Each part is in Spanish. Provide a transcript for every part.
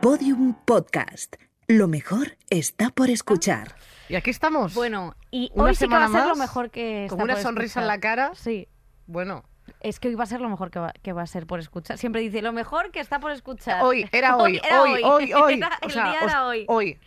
Podium Podcast. Lo mejor está por escuchar. Y aquí estamos. Bueno, y Una hoy sí que va a ser lo mejor que está con una por sonrisa en la cara. Sí, Bueno, es que hoy va a ser lo mejor que va, que va a ser por escuchar. Siempre dice lo mejor que está por escuchar. hoy, era hoy, era hoy, hoy, hoy. Era- O el sea, día os- era hoy. Hoy.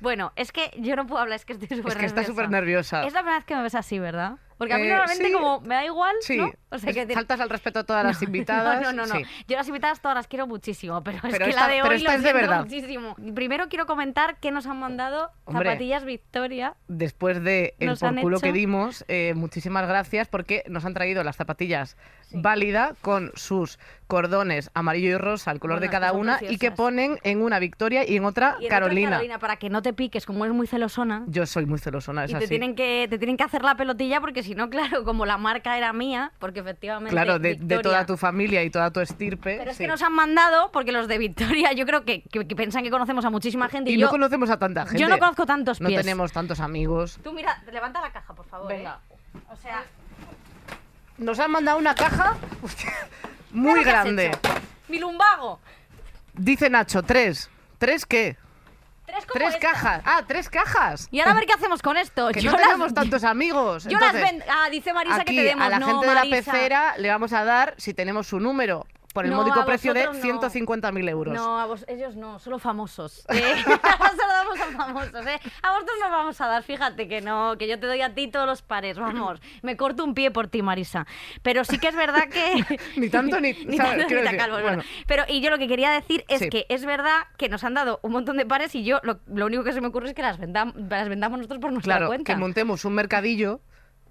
Bueno, es que yo no puedo hablar, es que estoy súper Es que está nerviosa. súper nerviosa. Es la primera vez que me ves así, ¿verdad? Porque a mí Eh, normalmente sí. como me da igual, Sí. ¿no? O sea, que Faltas al respeto a todas las invitadas. No, no, no, no. Sí. Yo las invitadas todas las quiero muchísimo, pero, es que esta- la de hoy lo es de verdad. muchísimo. Primero quiero comentar que nos han mandado Hombre. zapatillas Victoria. Después de el Nos por culo que dimos, eh, muchísimas gracias porque nos han traído las zapatillas válida con sus cordones amarillo y rosa, el color Bueno, de cada una, y que ponen en una Victoria y en otra Y en Carolina. Carolina, para que no te piques, como es muy celosona. Yo soy muy celosona, es Y te así. tienen, que, te tienen que hacer la pelotilla porque si no, claro, como la marca era mía, porque efectivamente. Claro, de, toda tu familia y toda tu estirpe. Pero es sí. que nos han mandado, porque los de Victoria, yo creo que, que, que piensan que conocemos a muchísima gente. Y yo, no conocemos a tanta gente. yo no conozco tantos No pies. tenemos tantos amigos. Tú mira, levanta la caja, por favor. Venga. ¿eh? O sea, Nos han mandado una caja muy grande. Mi lumbago. Dice Nacho, tres. ¿Tres qué? Tres, cajas. Ah, tres cajas. Y ahora a ver qué hacemos con esto. Que yo no las- tenemos tantos amigos. Yo las Entonces, vendo. Ah, dice Marisa aquí que te demos. a la no, gente de la pecera le vamos a dar, si tenemos su número, por el No, módico precio de vosotros no. 150.000 euros. No, a vos, ellos no, solo famosos. Eh, solo damos a famosos, ¿eh? A vosotros nos vamos a dar, fíjate que no, que yo te doy a ti todos los pares, vamos. Me corto un pie por ti, Marisa. Pero sí que es verdad que... Ni tanto ni- tanto ni decir, calvos, bueno. bueno. Pero, y yo lo que quería decir es Sí. que es verdad que nos han dado un montón de pares y yo lo, lo único que se me ocurre es que las, vendam- las vendamos nosotros por nuestra Claro, cuenta. que montemos un mercadillo,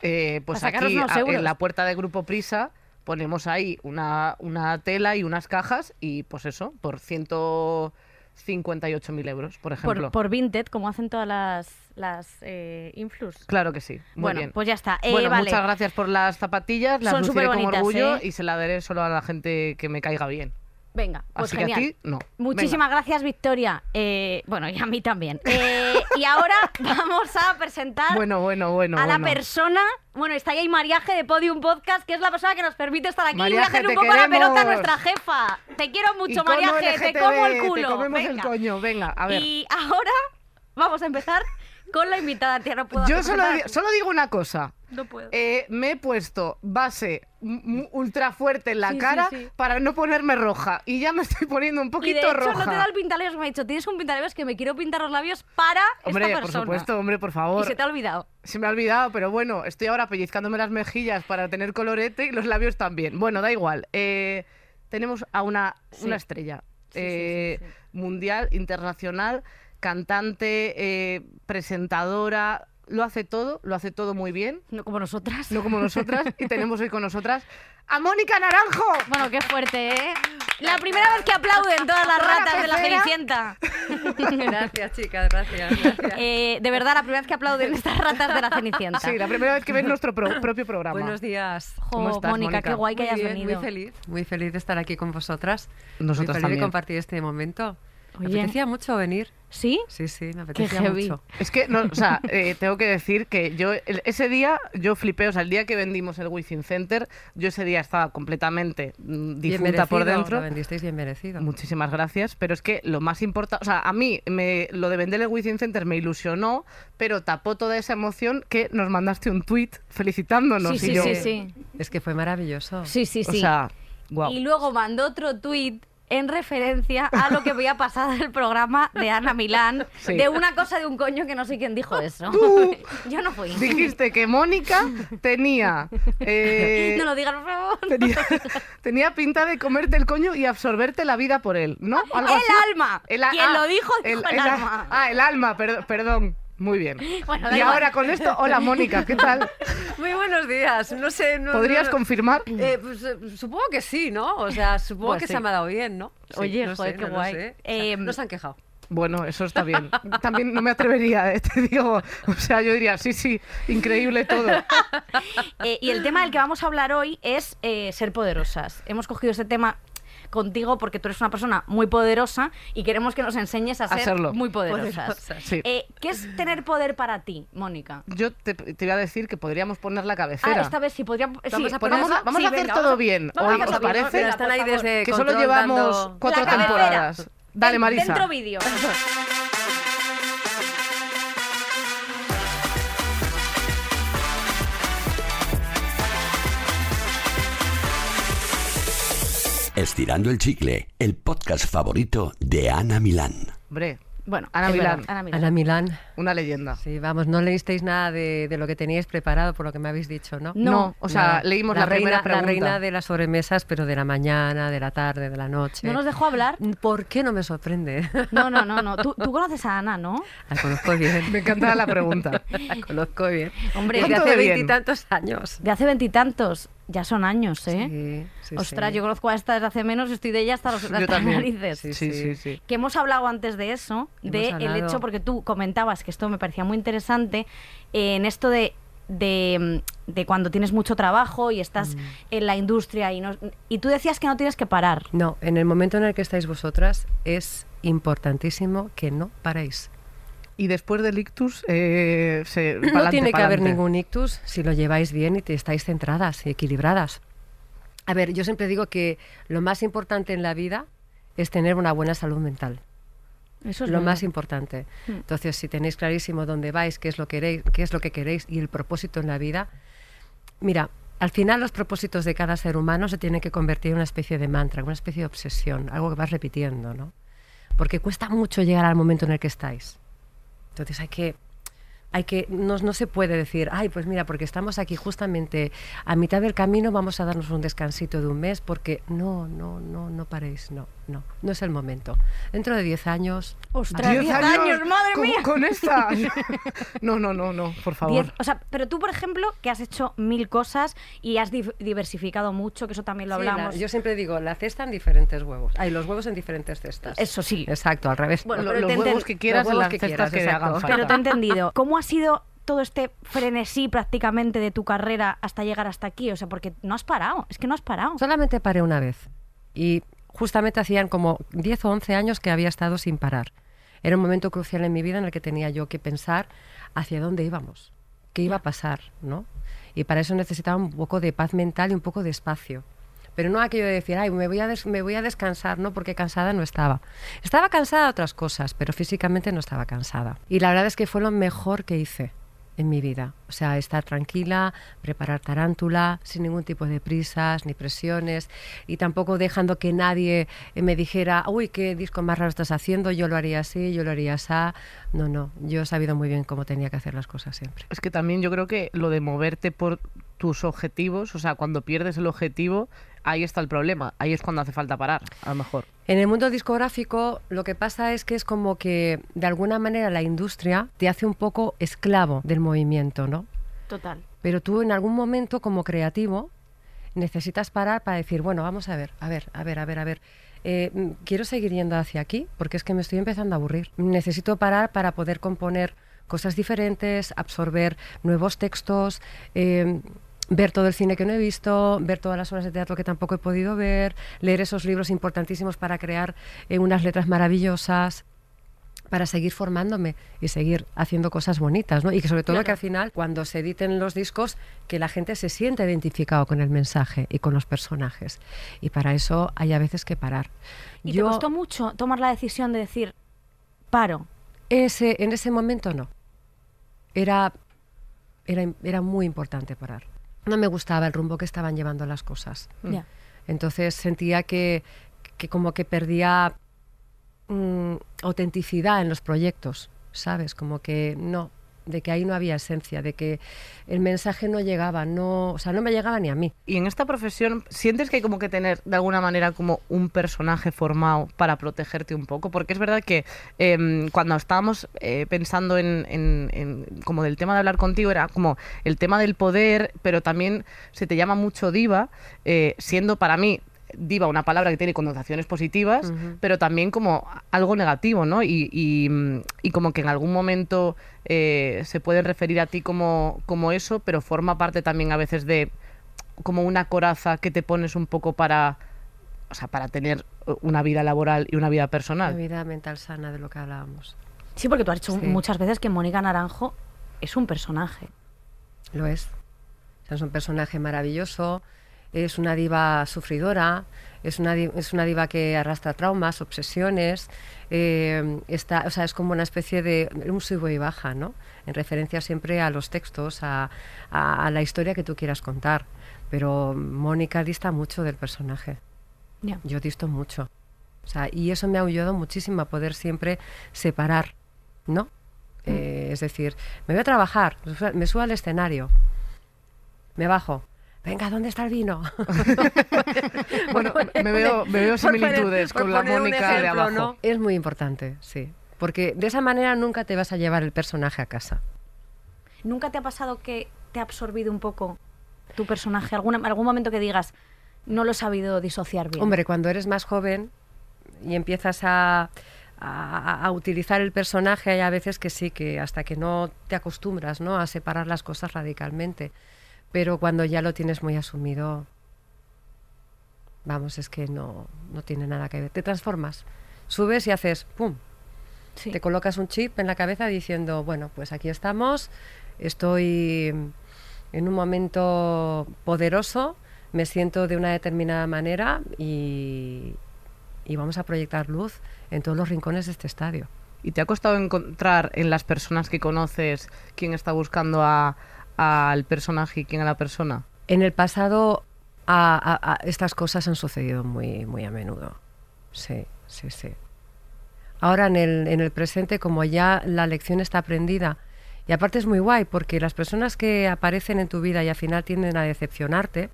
eh, pues aquí a- en la puerta de Grupo Prisa ponemos ahí una, una tela y unas cajas y pues eso, por 158.000 euros, por ejemplo. por, por Vinted, como hacen todas las, las eh, influs. Claro que sí, muy bueno, bien. pues ya está. Eh, bueno, vale. muchas gracias por las zapatillas, las Son luciré con orgullo ¿eh? y se las daré solo a la gente que me caiga bien. Venga, pues Así genial. que a ti, no. Muchísimas gracias, Victoria. Eh, bueno, y a mí también. Eh, y ahora vamos a presentar Bueno, bueno, bueno. a la bueno. persona. Bueno, está ahí Mariaje de Podium Podcast, que es la persona que nos permite estar aquí y voy a Mariaje, hacer un poco la pelota a nuestra jefa. Te quiero mucho, Mariaje. Te como el culo. Te comemos el Venga. coño, venga, a ver. Y ahora vamos a empezar con la invitada. Tía, no puedo Yo solo, digo una cosa. No puedo. Eh, me he puesto base ultra fuerte en la Sí, cara sí. para no ponerme roja. Y ya me estoy poniendo un y poquito de hecho roja. no te da el pintalabios, me ha dicho, tienes un pintalabios que me quiero pintar los labios para Hombre, esta por persona. supuesto, hombre, por Y favor. se te ha olvidado. Se me ha olvidado, pero bueno, estoy ahora pellizcándome las mejillas para tener colorete y los labios también. Bueno, da igual. Eh, tenemos a una, una estrella eh, sí, sí. mundial, internacional, cantante, eh, presentadora. Lo hace todo, lo hace todo muy bien, No como nosotras. no como nosotras. y tenemos hoy con nosotras a Mónica Naranjo. Bueno, qué fuerte, ¿eh? La primera vez que aplauden todas las Toda la ratas de la. Cenicienta. Gracias, chicas, gracias. gracias. Eh, de verdad, la primera vez que aplauden estas ratas de la Cenicienta. Sí, la primera vez que ves nuestro pro- propio programa. Buenos días. Jo, ¿Cómo estás, Mónica, Mónica? qué guay que Muy hayas bien, venido. Muy feliz, muy feliz de estar aquí con vosotras. Nosotras muy feliz también. de compartir este momento. Me apetecía mucho venir. ¿Sí? Sí, sí, me apetecía mucho. Es que, no, o sea, eh, tengo que decir que yo el- ese día yo flipé, o sea, el día que vendimos el Wizzing Center, yo ese día estaba completamente mm, Bien difunta por dentro. Lo vendisteis bien merecido. Muchísimas gracias, pero es que lo más importante, o sea, a mí me, lo de vender el Wizzing Center me ilusionó, pero tapó toda esa emoción que nos mandaste un tweet felicitándonos Sí, y sí, yo, sí, sí. Es que fue maravilloso. Sí, sí, o sí. sea, guau. Y luego mandó otro tuit en referencia a lo que voy a pasar del programa de Ana Milán, Sí. de una cosa de un coño que no sé quién dijo eso. Yo no fui. Dijiste que Mónica tenía eh, No lo digas, por favor. tenía, tenía pinta de comerte el coño y absorberte la vida por él, ¿no? Algo El así. alma. El Quien ah, lo dijo, dijo el, alma. Ah, el alma, perd- perdón. Muy bien. Bueno, y igual. ahora con esto, hola Mónica, ¿qué tal? Muy buenos días. No sé. No, ¿Podrías no- confirmar? Eh, pues, eh, supongo que sí, ¿no? O sea, supongo Pues que sí. se me ha dado bien, ¿no? Sí, Oye, no joder, sé, qué guay. sé. O sea, no se han quejado. Bueno, eso está bien. También no me atrevería, eh, te digo. O sea, yo diría, sí, sí, increíble todo. Eh, y el tema del que vamos a hablar hoy es eh, ser poderosas. Hemos cogido este tema contigo porque tú eres una persona muy poderosa y queremos que nos enseñes a A ser serlo. muy poderosas. Poderosas. Sí. Eh, ¿Qué es tener poder para ti, Mónica? Yo te, te iba a decir que podríamos poner la Ah, cabecera. esta vez sí podríamos. sí, Vamos a poner- vamos a, vamos sí, a hacer venga, todo vamos bien. vamos a Hoy, ¿os parece? Pero están ahí por favor. desde Que solo llevamos dando- cuatro temporadas. Dale, Marisa. Dentro vídeo. Estirando el chicle, el podcast favorito de Ana Milán. Hombre, Bueno, Ana Milán. Ana Milán. Ana Milán. una leyenda. Sí, vamos, no leísteis nada de, de lo que teníais preparado por lo que me habéis dicho, ¿no? No. No, o sea, Nada. leímos la, primera reina, pregunta. La reina de las sobremesas, pero de la mañana, de la tarde, de la noche. ¿No nos dejó hablar? ¿Por qué no me sorprende? No, no, no, no. Tú, tú conoces a Ana, ¿no? La conozco bien. Me encanta la pregunta. La conozco bien. Hombre, Desde ¿Cuánto hace de bien? veintitantos años. De hace veintitantos. Ya son años, ¿eh? Sí, sí, Ostras, sí. yo conozco a esta desde hace menos, estoy de ella hasta los hasta narices. Sí, Sí, sí, sí. Que hemos hablado antes de eso, Hemos de hecho, porque tú comentabas que esto me parecía muy interesante, eh, en esto de, de, mm, de cuando tienes mucho trabajo y estás Mm. en la industria y, no, y tú decías que no tienes que parar. No, en el momento en el que estáis vosotras es importantísimo que no paréis. Y después del ictus, eh, se, No pa'lante, tiene que haber ningún ictus si lo lleváis bien y te estáis centradas y equilibradas. A ver, yo siempre digo que lo más importante en la vida es tener una buena salud mental. Eso es lo verdad. más importante. Mm. Entonces, si tenéis clarísimo dónde vais, qué es lo que queréis, qué es lo que queréis y el propósito en la vida, mira, al final los propósitos de cada ser humano se tienen que convertir en una especie de mantra, una especie de obsesión, algo que vas repitiendo, ¿no? Porque cuesta mucho llegar al momento en el que estáis. Entonces hay que hay que no, no se puede decir, ay, pues mira, porque estamos aquí justamente a mitad del camino, vamos a darnos un descansito de un mes, porque no, no, no, no paréis, no, no, no es el momento. Dentro de 10 años, Ostras, ¡Diez 10 años, madre con, mía. Con esta. No, no, no, no, por favor. Diez- o sea, pero tú, por ejemplo, que has hecho mil cosas y has diversificado mucho, que eso también lo Sí, la- hablamos. yo siempre digo, la cesta en diferentes huevos. Hay los huevos en diferentes cestas. Eso sí. Exacto, al revés. Bueno, Lo- los huevos que quieras en las que cestas quieras, que le hagan exacto. falta. Pero te he entendido. ¿Cómo ha sido todo este frenesí prácticamente de tu carrera hasta llegar hasta aquí? O sea, porque no has parado. Es que no has parado. Solamente paré una vez. Y justamente hacían como 10 o 11 años que había estado sin parar. Era un momento crucial en mi vida en el que tenía yo que pensar hacia dónde íbamos, qué iba a pasar, ¿no? Y para eso necesitaba un poco de paz mental y un poco de espacio. Pero no aquello de decir, ay, me voy, a me voy a descansar, ¿no? Porque cansada no estaba. Estaba cansada de otras cosas, pero físicamente no estaba cansada. Y la verdad es que fue lo mejor que hice en mi vida. O sea, estar tranquila, preparar tarántula, sin ningún tipo de prisas ni presiones, y tampoco dejando que nadie eh, me dijera, uy, qué disco más raro estás haciendo, yo lo haría así, yo lo haría así. No, no, yo he sabido muy bien cómo tenía que hacer las cosas siempre. Es que también yo creo que lo de moverte por tus objetivos, o sea, cuando pierdes el objetivo, ahí está el problema. Ahí es cuando hace falta parar, a lo mejor. En el mundo discográfico lo que pasa es que es como que de alguna manera la industria te hace un poco esclavo del movimiento, ¿no? Total. Pero tú en algún momento como creativo necesitas parar para decir, bueno, vamos a ver, a ver, a ver, a ver, a ver. eh, quiero seguir yendo hacia aquí porque es que me estoy empezando a aburrir. Necesito parar para poder componer cosas diferentes, absorber nuevos textos, eh, ver todo el cine que no he visto, ver todas las obras de teatro que tampoco he podido ver, leer esos libros importantísimos para crear eh, unas letras maravillosas para seguir formándome y seguir haciendo cosas bonitas, ¿no? Y que sobre todo que al final, cuando se editen los discos, que la gente se sienta identificado con el mensaje y con los personajes. Y para eso hay a veces que parar. ¿Y te costó mucho tomar la decisión de decir, paro? ese, en ese momento no. Era, era, era muy importante parar. No me gustaba el rumbo que estaban llevando las cosas. Entonces sentía que, que como que perdía mm, autenticidad en los proyectos, ¿sabes? Como que no, de que ahí no había esencia, de que el mensaje no llegaba, no, o sea, no me llegaba ni a mí. Y en esta profesión, ¿sientes que hay como que tener de alguna manera como un personaje formado para protegerte un poco? Porque es verdad que em, cuando estábamos eh, pensando en, como del tema de hablar contigo, era como el tema del poder, pero también se te llama mucho diva, eh, siendo para mí diva una palabra que tiene connotaciones positivas, pero también como algo negativo, ¿no? Y, y, mm, y como que en algún momento eh, se pueden referir a ti como, como eso, pero forma parte también a veces de como una coraza que te pones un poco para, o sea, para tener una vida laboral y una vida personal. vida mental sana de lo que hablábamos. Sí, porque tú has dicho Sí. muchas veces que Mónica Naranjo es un personaje. Lo es. O sea, es un personaje maravilloso, es una diva sufridora, Es una, es una diva que arrastra traumas, obsesiones, eh, está, o sea, es como una especie de un sube y baja, ¿no? En referencia siempre a los textos, a, a- a la historia que tú quieras contar. Pero Mónica dista mucho del personaje. Yo disto mucho. O sea, y eso me ha ayudado muchísimo a poder siempre separar, ¿no? Eh, es decir, me voy a trabajar, me subo al escenario, me bajo. Venga, ¿dónde está el vino? Bueno, me veo, me veo poner- similitudes con la Mónica de abajo. ¿no? Es muy importante, sí. Porque de esa manera nunca te vas a llevar el personaje a casa. ¿Nunca te ha pasado que te ha absorbido un poco tu personaje? ¿Alguna, algún momento que digas, no lo he sabido disociar bien? Hombre, cuando eres más joven y empiezas a, a- a utilizar el personaje, hay a veces que sí, que hasta que no te acostumbras ¿no? a separar las cosas radicalmente. Pero cuando ya lo tienes muy asumido, vamos, es que no, no tiene nada que ver. Te transformas, subes y haces ¡pum! Sí. Te colocas un chip en la cabeza diciendo, bueno, pues aquí estamos, estoy en un momento poderoso, me siento de una determinada manera y, y vamos a proyectar luz en todos los rincones de este estadio. ¿Y te ha costado encontrar en las personas que conoces quién está buscando a- al personaje y quién a la persona? En el pasado a- a- a- estas cosas han sucedido muy, muy a menudo. Sí, sí, sí. Ahora en el, en el presente, como ya la lección está aprendida, y aparte es muy guay porque las personas que aparecen en tu vida y al final tienden a decepcionarte,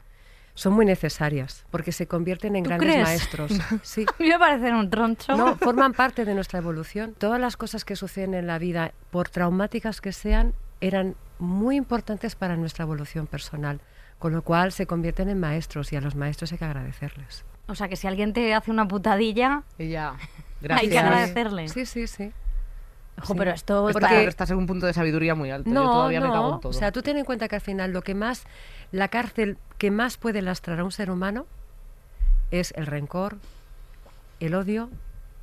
son muy necesarias porque se convierten en ¿Tú grandes crees? maestros. Sí. A mí me parece un troncho. No, forman parte de nuestra evolución. Todas las cosas que suceden en la vida, por traumáticas que sean, eran muy importantes para nuestra evolución personal, con lo cual se convierten en maestros y a los maestros hay que agradecerles. O sea, que si alguien te hace una putadilla, Ella, hay que agradecerle. Sí, sí, sí. Ojo, Sí. pero esto Está- está... estás en un punto de sabiduría muy alto. Yo No, todavía me cago no. en todo. O sea, tú ten en cuenta que al final lo que más, la cárcel que más puede lastrar a un ser humano es el rencor, el odio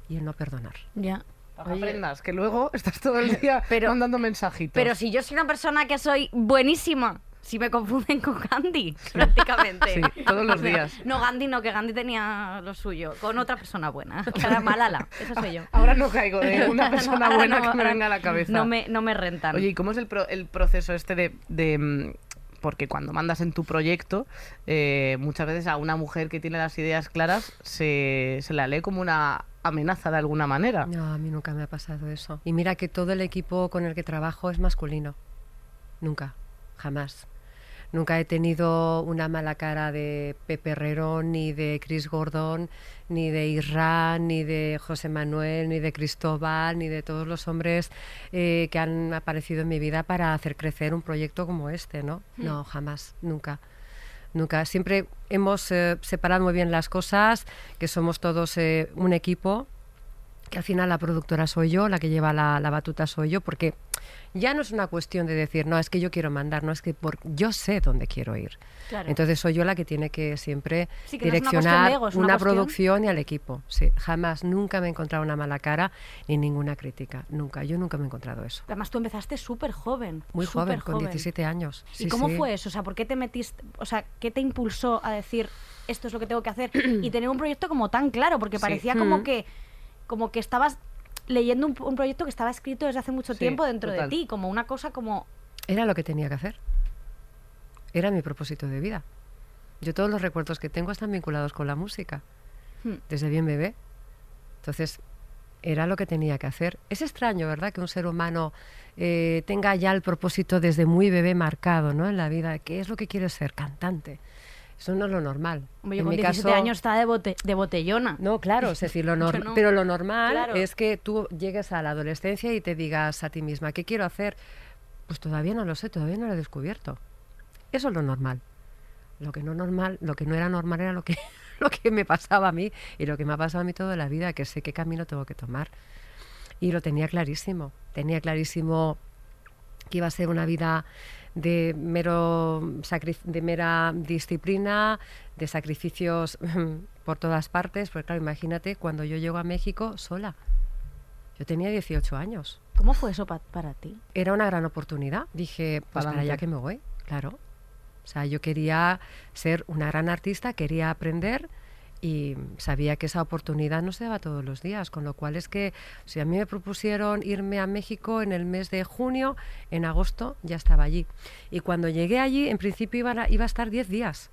y el no perdonar. Ya. Aprendas, que luego estás todo el día Pero- mandando mensajitos. Pero si yo soy una persona que soy buenísima, si me confunden con Gandhi, prácticamente. Sí, todos los días. No, Gandhi no, que Gandhi tenía lo suyo, con otra persona buena, que era Malala, eso soy yo. Ahora no caigo de una persona buena no, que me venga a la cabeza. No me, no me rentan. Oye, ¿y cómo es el, pro- el proceso este de... de, mm, porque cuando mandas en tu proyecto, eh, muchas veces a una mujer que tiene las ideas claras se, se la lee como una amenaza de alguna manera. No, a mí nunca me ha pasado eso. Y mira que todo el equipo con el que trabajo es masculino. Nunca, jamás. Nunca he tenido una mala cara de Pepe Herrero, ni de Chris Gordon, ni de Irán, ni de José Manuel, ni de Cristóbal, ni de todos los hombres eh, que han aparecido en mi vida para hacer crecer un proyecto como este, ¿no? No, jamás, nunca. Nunca. Siempre hemos eh, separado muy bien las cosas, que somos todos eh, un equipo, que al final la productora soy yo, la que lleva la, la batuta soy yo, porque ya no es una cuestión de decir, no, es que yo quiero mandar, no, es que por, yo sé dónde quiero ir. Claro. Entonces soy yo la que tiene que siempre Sí, que no es una cuestión direccionar de ego, una una producción y al equipo. Sí, jamás, nunca me he encontrado una mala cara ni ninguna crítica, nunca, yo nunca me he encontrado eso. Además, tú empezaste súper joven. Muy joven, con superjoven. 17 años. ¿Y Sí, cómo sí. fue eso? O sea, ¿por qué te metiste, o sea, qué te impulsó a decir esto es lo que tengo que hacer y tener un proyecto como tan claro? Porque parecía como Mm. que como que estabas leyendo un, un proyecto que estaba escrito desde hace mucho Sí, tiempo dentro total. de ti, como una cosa como Era lo que tenía que hacer. Era mi propósito de vida. Yo todos los recuerdos que tengo están vinculados con la música, Hmm. desde bien bebé. Entonces, era lo que tenía que hacer. Es extraño, ¿verdad?, que un ser humano eh, tenga ya el propósito desde muy bebé marcado, ¿no?, en la vida. ¿Qué es lo que quiere ser? Cantante. Eso no es lo normal. Hombre, yo En con mi 17 caso- años estaba de, bote- de botellona. no, claro, es decir, lo no. pero lo normal Claro. es que tú llegues a la adolescencia y te digas a ti misma, ¿qué quiero hacer? Pues todavía no lo sé, todavía no lo he descubierto. Eso es lo normal. Lo que no normal, lo que no era normal era lo que, lo que me pasaba a mí y lo que me ha pasado a mí toda la vida, que sé qué camino tengo que tomar. Y lo tenía clarísimo. Tenía clarísimo que iba a ser una vida de mero de mera disciplina, de sacrificios por todas partes, porque claro, imagínate cuando yo llego a México sola. Yo tenía 18 años. ¿Cómo fue eso pa- para ti? Era una gran oportunidad. Dije, pues para allá que me voy, claro. O sea, yo quería ser una gran artista, quería aprender y sabía que esa oportunidad no se daba todos los días, con lo cual es que si a mí me propusieron irme a México en el mes de junio, en agosto ya estaba allí. Y cuando llegué allí, en principio iba a, iba a estar 10 días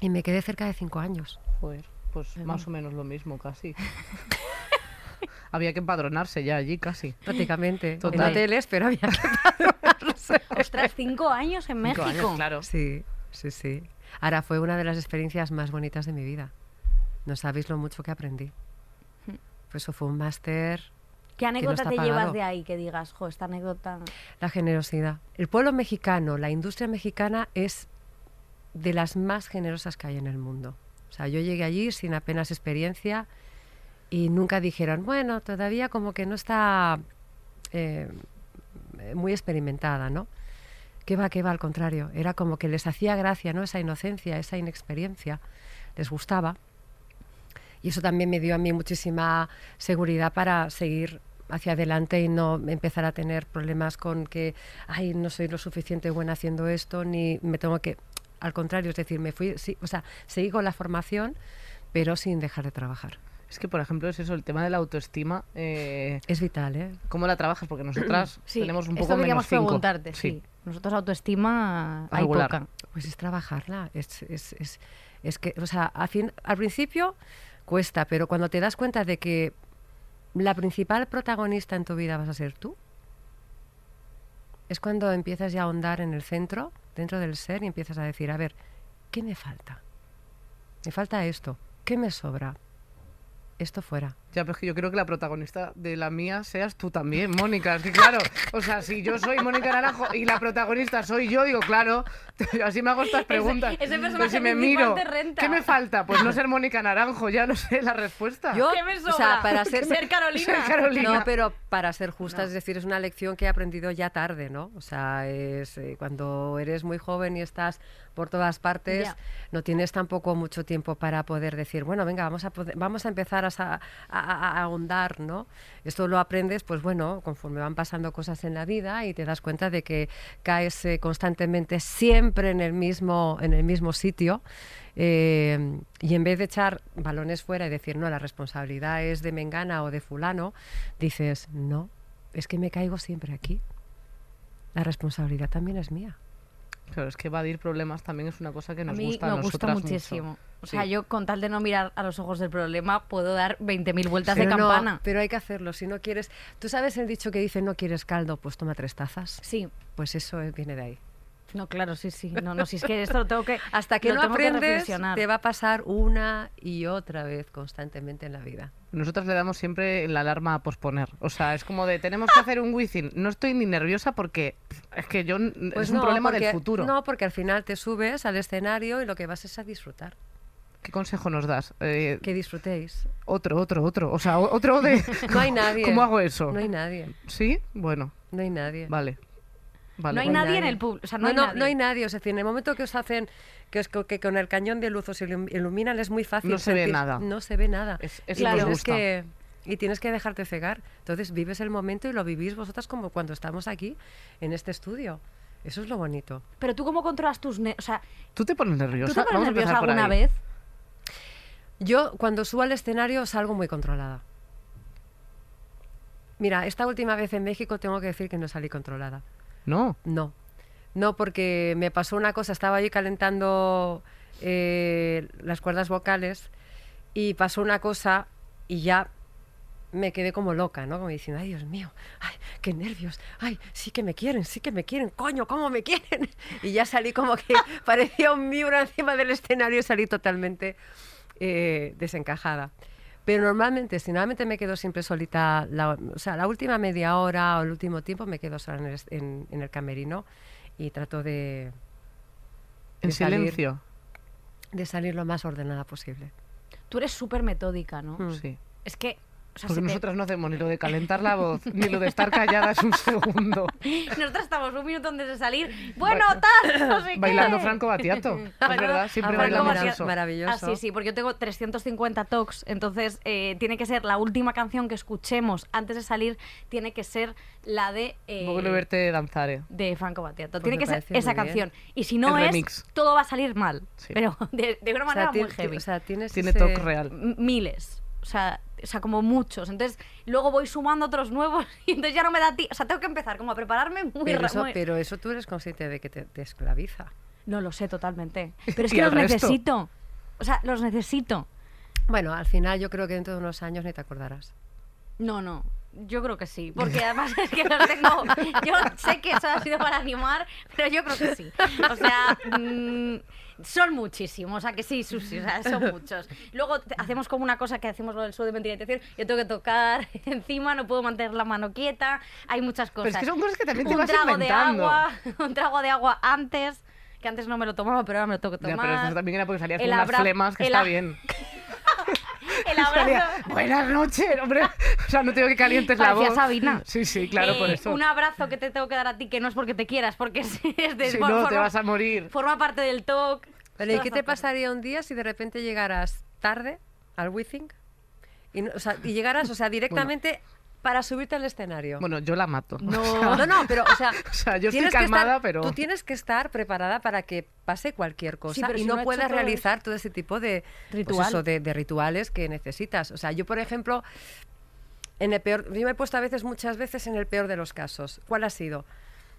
y me quedé cerca de 5 años. Joder, pues más o menos lo mismo casi. había que empadronarse ya allí casi. Prácticamente. Total. En hoteles, pero había que empadronarse. Ostras, cinco años en México. Cinco años, claro. Sí, sí, sí. Ahora fue una de las experiencias más bonitas de mi vida. No sabéis lo mucho que aprendí. Pues eso fue un máster, ¿Qué anécdota está te llevas pagado. de ahí que digas, jo, esta anécdota... la generosidad. El pueblo mexicano, la industria mexicana es de las más generosas que hay en el mundo. O sea, yo llegué allí sin apenas experiencia y nunca dijeron, bueno, todavía como que no está eh, muy experimentada, ¿no? ¿Qué va, qué va? Al contrario, era como que les hacía gracia, ¿no? Esa inocencia, esa inexperiencia, les gustaba. Y eso también me dio a mí muchísima seguridad para seguir hacia adelante y no empezar a tener problemas con que, ay, no soy lo suficiente buena haciendo esto, ni me tengo que... Al contrario, es decir, me fui, o sea, seguí con la formación, pero sin dejar de trabajar. Es que, por ejemplo, es eso, el tema de la autoestima. eh, Es vital, ¿eh? ¿Cómo la trabajas? Porque nosotras Sí, tenemos un esto poco menos queríamos cinco. preguntarte, sí. Nosotros autoestima hay poca. Pues es trabajarla. Es, es, es, es que, o sea, a fin- al principio cuesta, pero cuando te das cuenta de que la principal protagonista en tu vida vas a ser tú, es cuando empiezas ya a ahondar en el centro, dentro del ser, y empiezas a decir, a ver, ¿qué me falta? Me falta esto. ¿Qué me sobra? Esto fuera. Ya, pero es que yo creo que la protagonista de la mía seas tú también, Mónica. Es que claro, o sea, si yo soy Mónica Naranjo y la protagonista soy yo, digo, claro, así me hago estas preguntas. ese Pero personaje si me miro. ¿qué me falta? Pues no ser Mónica Naranjo, ya no sé la respuesta. Yo, ¿Qué me o sea, sobra? para ser, Ser Carolina. Ser Carolina. No, pero para ser justa, es decir, es una lección que he aprendido ya tarde, ¿no? O sea, es eh, cuando eres muy joven y estás por todas partes, no tienes tampoco mucho tiempo para poder decir, bueno, venga, vamos a, poder- vamos a empezar a- a- a ahondar, ¿no? Esto lo aprendes, pues bueno, conforme van pasando cosas en la vida y te das cuenta de que caes eh, constantemente siempre en el mismo, en el mismo sitio. eh, y en vez de echar balones fuera y decir, no, la responsabilidad es de Mengana o de fulano, dices, no, es que me caigo siempre aquí. La responsabilidad también es mía. Claro, es que evadir problemas también es una cosa que A nos mí gusta a me gusta muchísimo. mucho. O sea, Sí. yo con tal de no mirar a los ojos del problema puedo dar 20.000 vueltas Pero de no, campana. pero hay que hacerlo. Si no quieres, tú sabes el dicho que dice no quieres caldo, pues toma tres tazas. Sí, Pues eso eh, viene de ahí. No, claro, sí, sí. No, no, si es que esto lo tengo que. Hasta que lo no aprendes, te va a pasar una y otra vez constantemente en la vida. Nosotras le damos siempre la alarma a posponer. O sea, es como de, tenemos que hacer un wizzing. No estoy ni nerviosa porque es que yo, es un Pues no, problema porque- del futuro. No, porque al final te subes al escenario y lo que vas es a disfrutar. ¿Qué consejo nos das? Eh, Que disfrutéis. Otro, otro, otro. O sea, otro de... No hay nadie. ¿Cómo hago eso? No hay nadie. ¿Sí? Bueno, No hay nadie. vale. Vale. No hay hay nadie en el público. O sea, no, No, hay no, nadie. no hay nadie. O sea, en el momento que os hacen, que, os- que con el cañón de luz os ilum- iluminan, es muy fácil. No se ve sentir- nada. No se ve nada. Es- es y lo que y tienes que dejarte cegar. Entonces vives el momento y lo vivís vosotras como cuando estamos aquí en este estudio. Eso es lo bonito. Pero tú, ¿cómo controlas tus. ne- O sea, ¿Tú te pones nerviosa? ¿tú te pones nerviosa alguna vez? Yo cuando subo al escenario salgo muy controlada. Mira, esta última vez en México tengo que decir que no salí controlada. No. No, no, porque me pasó una cosa, estaba ahí calentando eh, las cuerdas vocales y pasó una cosa y ya me quedé como loca, ¿no? Como diciendo, ay, Dios mío, ay, qué nervios, ay, sí que me quieren, sí que me quieren, coño, ¿cómo me quieren? Y ya salí como que parecía un miura encima del escenario y salí totalmente eh, desencajada. Pero normalmente, si normalmente me quedo siempre solita, la, o sea, la última media hora o el último tiempo me quedo sola en el, en- en el camerino y trato de, En de salir- silencio. de salir lo más ordenada posible. Tú eres súper metódica, ¿no? Mm. Sí. Es que O sea, Porque se te- nosotras no hacemos ni lo de calentar la voz, ni lo de estar calladas un segundo. Nosotros estamos un minuto antes de salir. Bueno, tal, no sé qué. Bailando Franco Batiato. Es verdad, siempre mira, eso. Maravilloso. Ah, sí, sí, porque yo tengo 350 talks, entonces eh, tiene que ser la última canción que escuchemos antes de salir, tiene que ser la de... eh, Voy a verte danzar. eh. de Franco Battiato. Pues tiene que ser esa bien. canción. Y si no El es, remix. todo va a salir mal. Sí. Pero de, de una O sea, manera muy heavy. o sea, tienes Tiene ese- real. M- Miles. O sea, o sea, como muchos. Entonces, luego voy sumando otros nuevos y entonces ya no me da ti. O sea, tengo que empezar como a prepararme muy Pero eso, muy- pero eso tú eres consciente de que te, te esclaviza. No lo sé totalmente. Pero es que los resto. necesito. O sea, los necesito. Bueno, al final yo creo que dentro de unos años ni te acordarás. No, no. Yo creo que sí, porque además es que los tengo. Yo sé que eso ha sido para animar, pero yo creo que sí. O sea, mm, son muchísimos, o sea que sí, Susi, o sea, son muchos. Luego hacemos como una cosa que hacemos lo del show de ventilación, yo tengo que tocar encima, no puedo mantener la mano quieta, hay muchas Pero cosas. es que son cosas que también te un vas trago inventando. de agua, un trago de agua antes, que antes no me lo tomaba, pero ahora me lo tengo que Ya, tomar. pero eso también era porque salías con unas flemas que el está bien. El Salía, abrazo. Buenas noches, hombre. O sea, no tengo que calientes la voz. Sabina. Sí, sí, claro, por Eh, eso. Un abrazo que te tengo que dar a ti, que no es porque te quieras, porque es, es de Si no, te forma- vas a morir. Forma parte del talk. Pero ¿y qué te pasaría un día si de repente llegaras tarde al Withing? Y, no- o sea, y llegaras, o sea, directamente para subirte al escenario. Bueno, yo la mato. no, no, no, pero, o sea, O sea, yo estoy tienes que calmada, estar- pero- Tú tienes que estar preparada para que pase cualquier cosa pero y si no puedas todo realizar todo ese tipo de, pues Ritual. eso, de, de rituales que necesitas. O sea, yo, por ejemplo, en el peor, yo me he puesto a veces, muchas veces, en el peor de los casos. ¿Cuál ha sido?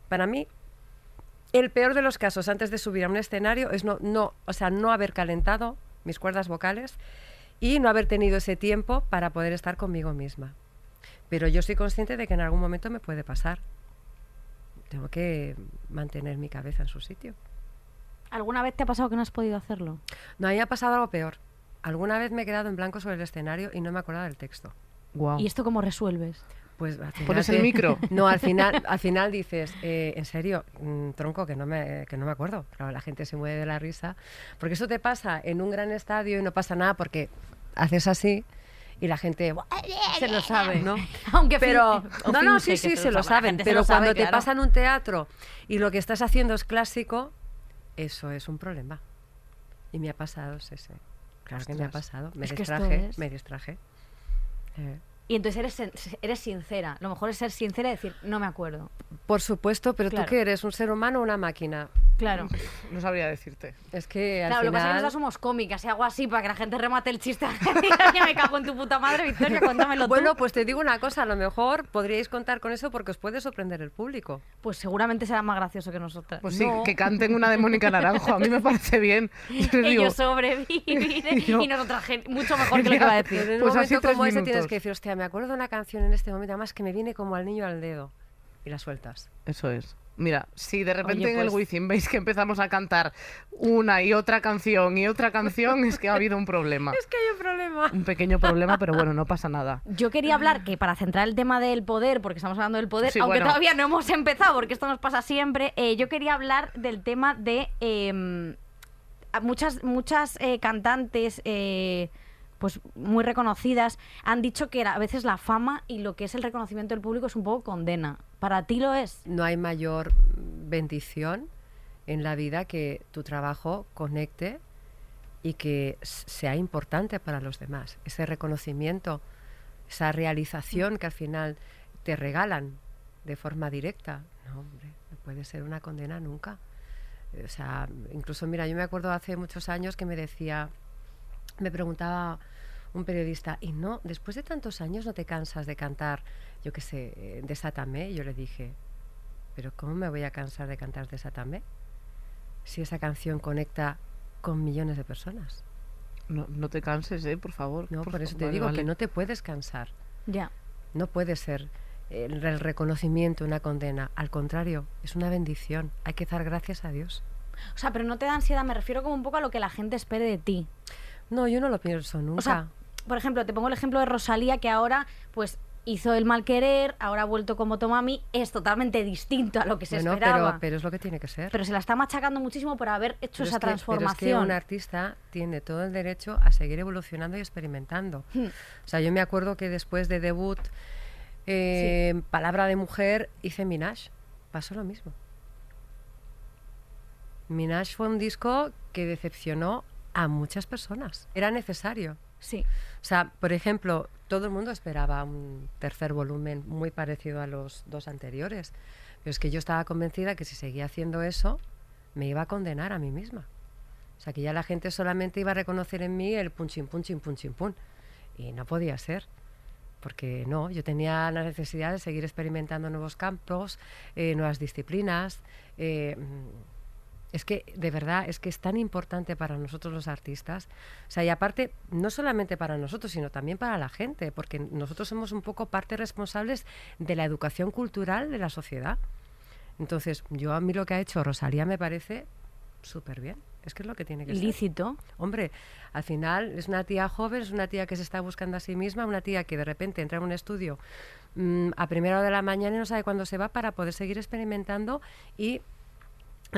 Para mí, el peor de los casos antes de subir a un escenario es no, no, o sea, no haber calentado mis cuerdas vocales y no haber tenido ese tiempo para poder estar conmigo misma. Pero yo soy consciente de que en algún momento me puede pasar. Tengo que mantener mi cabeza en su sitio. ¿Alguna vez te ha pasado que no has podido hacerlo? No, a mí me ha pasado algo peor. Alguna vez me he quedado en blanco sobre el escenario y no me he acordado del texto. Guau. ¿Y esto cómo resuelves? Pues al final ¿Pones el te- micro? No, al final, al final dices, eh, en serio, mm, tronco, que no, me, que no me acuerdo. Claro, la gente se mueve de la risa. Porque eso te pasa en un gran estadio y no pasa nada porque haces así y la gente Se lo sabe. ¿no? Aunque pero no, no, sí, sí, se lo saben. Pero sabe, cuando te claro. pasa en un teatro y lo que estás haciendo es clásico, eso es un problema. Y me ha pasado, sí, sí. Claro que me ha pasado. Me Es distraje, me distraje. Eh, Y entonces eres, eres sincera. Lo mejor es ser sincera y decir, no me acuerdo. Por supuesto, pero Claro. tú qué eres, un ser humano o una máquina. Claro. No sabría decirte. Es que al Claro, lo que pasa es que final... nosotras somos cómicas y hago así para que la gente remate el chiste. ya me cago en tu puta madre, Victoria, cuéntamelo Bueno, tú. pues te digo una cosa, a lo mejor podríais contar con eso porque os puede sorprender el público. Pues seguramente será más gracioso que nosotras. Pues sí, No. que canten una de Mónica Naranjo. A mí me parece bien. Yo digo, Ellos sobreviven Yo- y nosotras mucho mejor que lo que va a decir. en un Pues así momento tres como ese minutos. tienes que decir, hostia, me acuerdo de una canción en este momento, además que me viene como al niño al dedo. Y la sueltas. Eso es. Mira, si de repente Oye, en el pues- Wizzing veis que empezamos a cantar una y otra canción y otra canción, es que ha habido un problema. Es que hay un problema. Un pequeño problema, pero bueno, no pasa nada. Yo quería hablar que para centrar el tema del poder, porque estamos hablando del poder, Sí, aunque bueno. todavía no hemos empezado, porque esto nos pasa siempre, eh, yo quería hablar del tema de eh, a muchas, muchas eh, cantantes eh, pues muy reconocidas han dicho que a veces la fama y lo que es el reconocimiento del público es un poco condena. ¿Para ti lo es? No hay mayor bendición en la vida que tu trabajo conecte y que sea importante para los demás. Ese reconocimiento, esa realización que al final te regalan de forma directa. No, hombre, no puede ser una condena nunca. O sea, incluso, mira, yo me acuerdo hace muchos años que me decía, me preguntaba un periodista, ¿y no, después de tantos años no te cansas de cantar, yo qué sé, eh, Desátame? Y yo le dije, ¿pero cómo me voy a cansar de cantar Desátame? Si esa canción conecta con millones de personas. No, no te canses, ¿eh? Por favor. No, por, eso te vale, digo vale. que no te puedes cansar. Ya. No puede ser el, el reconocimiento una condena. Al contrario, es una bendición. Hay que dar gracias a Dios. O sea, pero no te da ansiedad, me refiero como un poco a lo que la gente espere de ti. No, yo no lo pienso nunca. O sea, por ejemplo, te pongo el ejemplo de Rosalía, que ahora, pues, hizo el mal querer, ahora ha vuelto como Tomami, es totalmente distinto a lo que se Bueno, esperaba. pero, pero es lo que tiene que ser. Pero se la está machacando muchísimo por haber hecho Pero esa es que- pero transformación. es que un artista tiene todo el derecho a seguir evolucionando y experimentando. Hmm. O sea, yo me acuerdo que después de debut, eh, Palabra de Mujer, hice Minaj. Pasó lo mismo. Minaj fue un disco que decepcionó a muchas personas. Era necesario. Sí. O sea, por ejemplo, todo el mundo esperaba un tercer volumen muy parecido a los dos anteriores. Pero es que yo estaba convencida que si seguía haciendo eso, me iba a condenar a mí misma. O sea, que ya la gente solamente iba a reconocer en mí el punchin, punchin, punchin, pun. Y no podía ser. Porque no, yo tenía la necesidad de seguir experimentando nuevos campos, eh, nuevas disciplinas. eh, es que, de verdad, es que es tan importante para nosotros los artistas. O sea, y aparte, no solamente para nosotros, sino también para la gente, porque nosotros somos un poco parte responsables de la educación cultural de la sociedad. Entonces, yo a mí lo que ha hecho Rosalía me parece súper bien. Es que es lo que tiene que ser. Lícito. Hombre, al final es una tía joven, es una tía que se está buscando a sí misma, una tía que de repente entra en un estudio mm, a primera hora de la mañana y no sabe cuándo se va para poder seguir experimentando y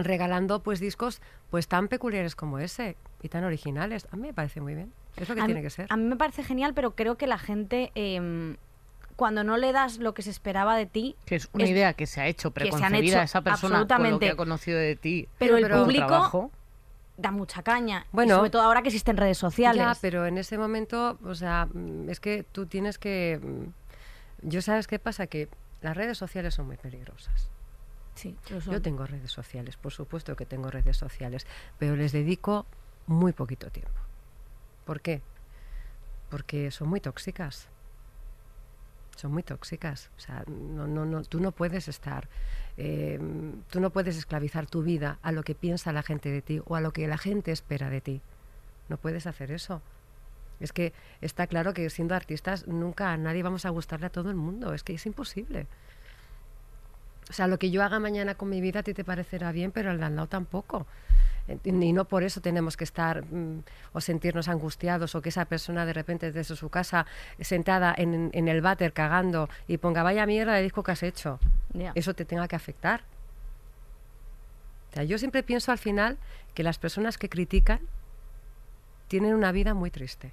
regalando pues discos pues tan peculiares como ese y tan originales. A mí me parece muy bien. Es lo que a, tiene mí- que ser. a mí me parece genial, pero creo que la gente, em, cuando no le das lo que se esperaba de ti, Que es una Es- idea que se ha hecho que se han preconcebida hecho esa persona con lo que absolutamente. ha conocido de ti. pero, el pero- público trabajo. da mucha caña. Y Bueno. sobre todo ahora que existen redes sociales. Ya, pero en ese momento, o sea, mm, es que tú tienes que... mm, Yo sabes qué pasa, que las redes sociales son muy peligrosas. Sí. Yo tengo redes sociales, por supuesto que tengo redes sociales, pero les dedico muy poquito tiempo. ¿Por qué? Porque son muy tóxicas. Son muy tóxicas. O sea, no, no, no, tú no puedes estar, eh, tú no puedes esclavizar tu vida a lo que piensa la gente de ti o a lo que la gente espera de ti. No puedes hacer eso. Es que está claro que siendo artistas nunca a nadie vamos a gustarle a todo el mundo. Es que es imposible. O sea, lo que yo haga mañana con mi vida a ti te parecerá bien, pero al de al lado tampoco. Y no por eso tenemos que estar mm, o sentirnos angustiados o que esa persona de repente desde su casa sentada en, en el váter cagando y ponga vaya mierda de disco que has hecho. Eso te tenga que afectar. O sea, yo siempre pienso al final que las personas que critican tienen una vida muy triste.